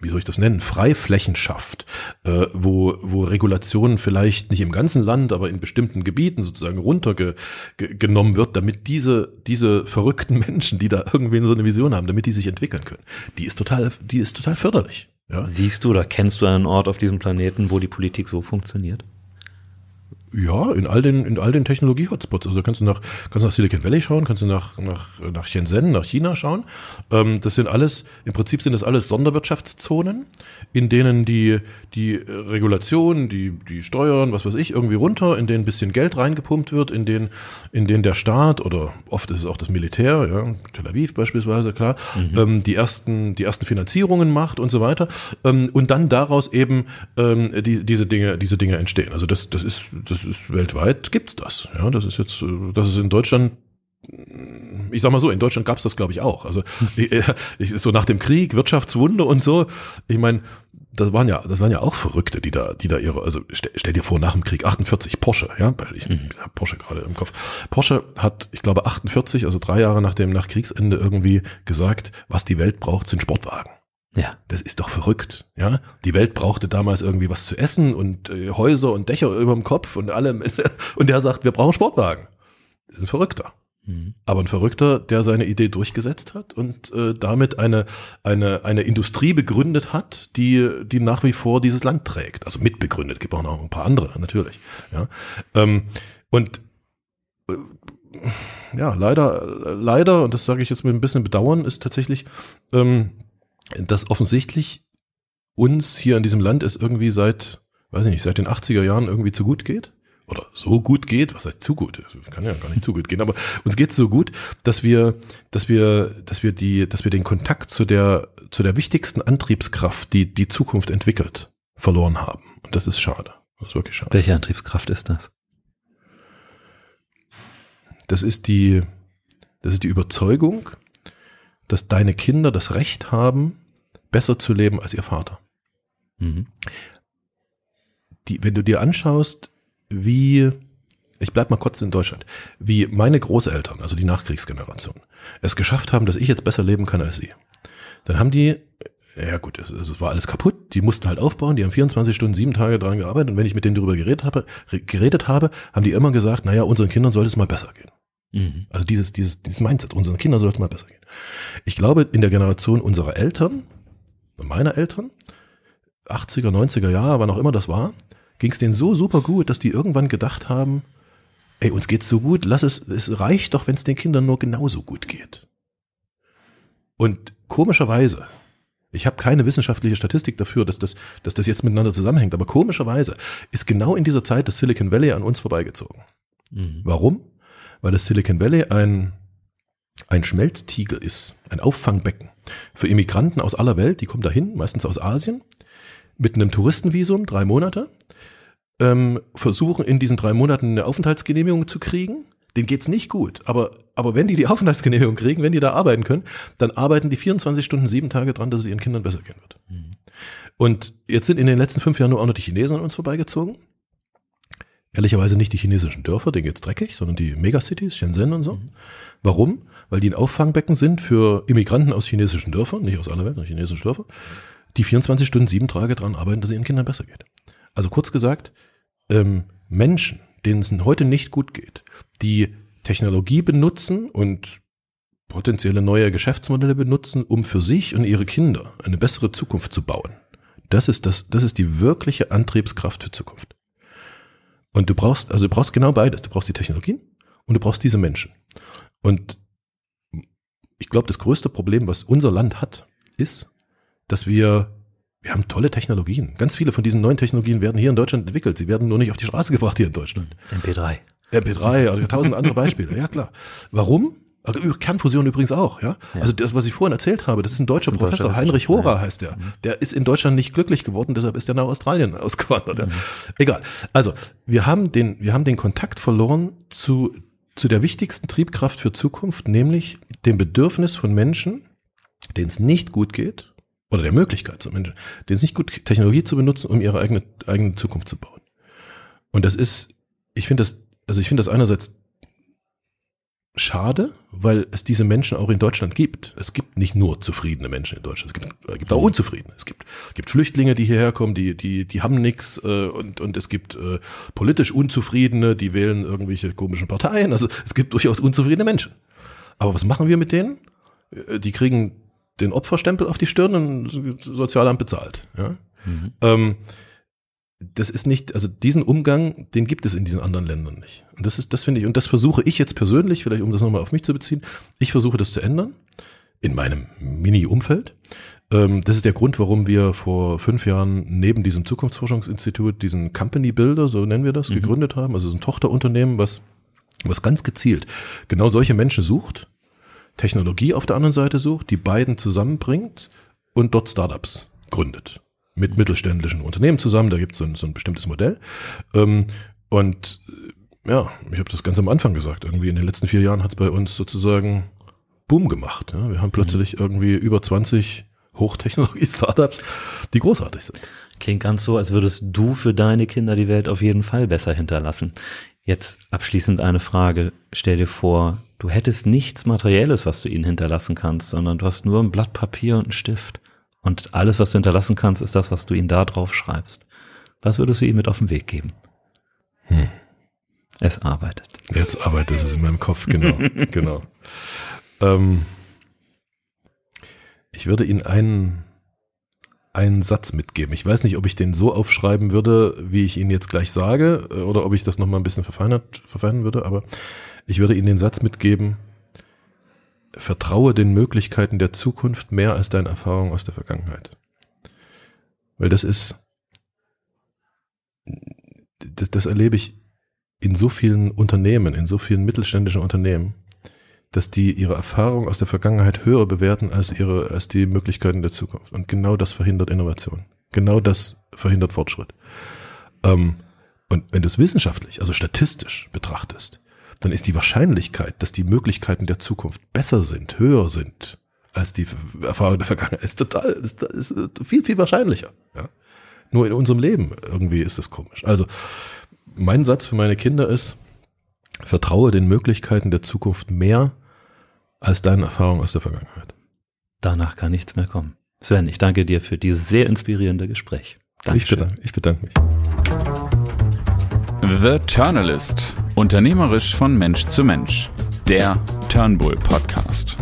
wie soll ich das nennen, Freiflächen schafft, äh, wo, wo Regulationen vielleicht nicht im ganzen Land, aber in bestimmten Gebieten sozusagen runtergenommen wird, damit diese, diese verrückten [laughs] Menschen, die da irgendwie so eine Vision haben, damit die sich entwickeln können, die ist total, die ist total förderlich. Ja. Siehst du oder kennst du einen Ort auf diesem Planeten, wo die Politik so funktioniert? Ja, in all den, in all den Technologie-Hotspots. Also kannst du nach, kannst nach Silicon Valley schauen, kannst du nach, nach, nach Shenzhen, nach China schauen. Ähm, das sind alles, im Prinzip sind das alles Sonderwirtschaftszonen, in denen die, die Regulation, die, die Steuern, was weiß ich, irgendwie runter, in denen ein bisschen Geld reingepumpt wird, in denen, in denen der Staat oder oft ist es auch das Militär, ja, Tel Aviv beispielsweise, klar, mhm. ähm, die ersten, die ersten Finanzierungen macht und so weiter. Ähm, und dann daraus eben ähm, die, diese Dinge, diese Dinge entstehen. Also das, das ist, das das ist weltweit gibt's das. Ja, das ist jetzt, das ist in Deutschland ich sag mal so, in Deutschland gab's das, glaube ich, auch. Also ich, so nach dem Krieg, Wirtschaftswunder und so. Ich meine, das waren ja, das waren ja auch Verrückte, die da, die da ihre, also stell, stell dir vor, nach dem Krieg 48 Porsche, ja, ich mhm. habe Porsche gerade im Kopf. Porsche hat, ich glaube, 48, also drei Jahre nach dem nach Kriegsende irgendwie gesagt, was die Welt braucht, sind Sportwagen. Ja. Das ist doch verrückt, ja. Die Welt brauchte damals irgendwie was zu essen und äh, Häuser und Dächer über dem Kopf und alle. [laughs] Und der sagt, wir brauchen Sportwagen. Das ist ein Verrückter. Mhm. Aber ein Verrückter, der seine Idee durchgesetzt hat und äh, damit eine, eine, eine Industrie begründet hat, die, die nach wie vor dieses Land trägt. Also mitbegründet, gibt auch noch ein paar andere, natürlich. Ja. Ähm, und äh, ja, leider, leider, und das sage ich jetzt mit ein bisschen Bedauern, ist tatsächlich ähm, dass offensichtlich uns hier in diesem Land es irgendwie seit, weiß ich nicht, seit den 80er Jahren irgendwie zu gut geht. Oder so gut geht, was heißt zu gut? Kann ja gar nicht zu gut gehen, aber uns geht es so gut, dass wir, dass wir, dass wir die, dass wir den Kontakt zu der, zu der wichtigsten Antriebskraft, die die Zukunft entwickelt, verloren haben. Und das ist schade. Das ist wirklich schade. Welche Antriebskraft ist das? Das ist die, das ist die Überzeugung, dass deine Kinder das Recht haben, besser zu leben als ihr Vater. Mhm. Die, wenn du dir anschaust, wie, ich bleib mal kurz in Deutschland, wie meine Großeltern, also die Nachkriegsgeneration, es geschafft haben, dass ich jetzt besser leben kann als sie. Dann haben die, ja gut, es, es war alles kaputt, die mussten halt aufbauen, die haben 24 Stunden, sieben Tage dran gearbeitet und wenn ich mit denen darüber geredet habe, geredet habe, haben die immer gesagt, naja, unseren Kindern sollte es mal besser gehen. Mhm. Also dieses, dieses, dieses Mindset, unseren Kindern sollte es mal besser gehen. Ich glaube, in der Generation unserer Eltern, meiner Eltern, 80er, 90er Jahre, wann auch immer das war, ging es denen so super gut, dass die irgendwann gedacht haben, ey, uns geht's so gut, lass es, es reicht doch, wenn es den Kindern nur genauso gut geht. Und komischerweise, ich habe keine wissenschaftliche Statistik dafür, dass das, dass das jetzt miteinander zusammenhängt, aber komischerweise ist genau in dieser Zeit das Silicon Valley an uns vorbeigezogen. Mhm. Warum? Weil das Silicon Valley ein ein Schmelztiegel ist, ein Auffangbecken für Immigranten aus aller Welt, die kommen dahin, meistens aus Asien, mit einem Touristenvisum, drei Monate, ähm, versuchen in diesen drei Monaten eine Aufenthaltsgenehmigung zu kriegen. Denen geht's nicht gut, aber, aber wenn die die [laughs] Aufenthaltsgenehmigung kriegen, wenn die da arbeiten können, dann arbeiten die 24 Stunden, sieben Tage dran, dass es ihren Kindern besser gehen wird. Mhm. Und jetzt sind in den letzten fünf Jahren nur auch noch die Chinesen an uns vorbeigezogen. Ehrlicherweise nicht die chinesischen Dörfer, denen geht's dreckig, sondern die Megacities, Shenzhen und so. Mhm. Warum? weil die ein Auffangbecken sind für Immigranten aus chinesischen Dörfern, nicht aus aller Welt, sondern chinesische Dörfer, die 24 Stunden, sieben Tage daran arbeiten, dass es ihren Kindern besser geht. Also kurz gesagt, ähm, Menschen, denen es heute nicht gut geht, die Technologie benutzen und potenzielle neue Geschäftsmodelle benutzen, um für sich und ihre Kinder eine bessere Zukunft zu bauen. Das ist das, das ist die wirkliche Antriebskraft für Zukunft. Und du brauchst, also du brauchst genau beides. Du brauchst die Technologien und du brauchst diese Menschen. Und ich glaube, das größte Problem, was unser Land hat, ist, dass wir, wir haben tolle Technologien. Ganz viele von diesen neuen Technologien werden hier in Deutschland entwickelt. Sie werden nur nicht auf die Straße [laughs] gebracht hier in Deutschland. MP3. MP3 oder tausend andere Beispiele. Ja, klar. Warum? Also Kernfusion übrigens auch, ja? ja? Also das, was ich vorhin erzählt habe, das ist ein deutscher ist ein Professor, deutscher Heinrich Hora ja. heißt der. Mhm. Der ist in Deutschland nicht glücklich geworden, deshalb ist er nach Australien [laughs] ausgewandert. Mhm. Egal. Also, wir haben den, wir haben den Kontakt verloren zu zu der wichtigsten Triebkraft für Zukunft, nämlich dem Bedürfnis von Menschen, denen es nicht gut geht, oder der Möglichkeit zu Menschen, denen es nicht gut geht, Technologie zu benutzen, um ihre eigene, eigene Zukunft zu bauen. Und das ist, ich finde das, also ich finde das einerseits schade, weil es diese Menschen auch in Deutschland gibt. Es gibt nicht nur zufriedene Menschen in Deutschland, es gibt, es gibt auch mhm. unzufriedene. Es gibt, es gibt Flüchtlinge, die hierher kommen, die, die, die haben nichts äh, und, und es gibt äh, politisch Unzufriedene, die wählen irgendwelche komischen Parteien. Also es gibt durchaus unzufriedene Menschen. Aber was machen wir mit denen? Äh, die kriegen den Opferstempel auf die Stirn und Sozialamt bezahlt. Ja? Mhm. Ähm, das ist nicht, also diesen Umgang, den gibt es in diesen anderen Ländern nicht. Und das ist, das finde ich, und das versuche ich jetzt persönlich, vielleicht um das nochmal auf mich zu beziehen, ich versuche das zu ändern in meinem Mini-Umfeld. Ähm, das ist der Grund, warum wir vor fünf Jahren neben diesem Zukunftsforschungsinstitut diesen Company Builder, so nennen wir das, mhm. gegründet haben. Also so ein Tochterunternehmen, was, was ganz gezielt genau solche Menschen sucht, Technologie auf der anderen Seite sucht, die beiden zusammenbringt und dort Startups gründet. Mit mittelständischen Unternehmen zusammen, da gibt so es so ein bestimmtes Modell. Ähm, und äh, ja, ich habe das ganz am Anfang gesagt, irgendwie in den letzten vier Jahren hat es bei uns sozusagen Boom gemacht. Ja? Wir haben plötzlich mhm. irgendwie über 20 Hochtechnologie-Startups, [laughs] die großartig sind. Klingt ganz so, als würdest du für deine Kinder die Welt auf jeden Fall besser hinterlassen. Jetzt abschließend eine Frage. Stell dir vor, du hättest nichts Materielles, was du ihnen hinterlassen kannst, sondern du hast nur ein Blatt Papier und einen Stift. Und alles, was du hinterlassen kannst, ist das, was du ihnen da drauf schreibst. Was würdest du ihm mit auf den Weg geben? Hm. Es arbeitet. Jetzt arbeitet es in meinem Kopf, genau, [laughs] genau. Ähm, ich würde Ihnen einen, einen Satz mitgeben. Ich weiß nicht, ob ich den so aufschreiben würde, wie ich ihn jetzt gleich sage, äh, oder ob ich das nochmal ein bisschen verfeinert, verfeinern würde, aber ich würde Ihnen den Satz mitgeben, vertraue den Möglichkeiten der Zukunft mehr als deine Erfahrungen aus der Vergangenheit. Weil das ist, das, das erlebe ich in so vielen Unternehmen, in so vielen mittelständischen Unternehmen, dass die ihre Erfahrung aus der Vergangenheit höher bewerten als ihre, als die Möglichkeiten der Zukunft. Und genau das verhindert Innovation. Genau das verhindert Fortschritt. Ähm, und wenn du es wissenschaftlich, also statistisch betrachtest, dann ist die Wahrscheinlichkeit, dass die Möglichkeiten der Zukunft besser sind, höher sind als die Erfahrung der Vergangenheit, ist total, ist, ist viel, viel wahrscheinlicher. Ja? Nur in unserem Leben irgendwie ist das komisch. Also mein Satz für meine Kinder ist, vertraue den Möglichkeiten der Zukunft mehr als deine Erfahrung aus der Vergangenheit. Danach kann nichts mehr kommen. Sven, ich danke dir für dieses sehr inspirierende Gespräch. Ich bedanke, ich bedanke mich. The Turnalist. Unternehmerisch von Mensch zu Mensch. Der Turnbull Podcast.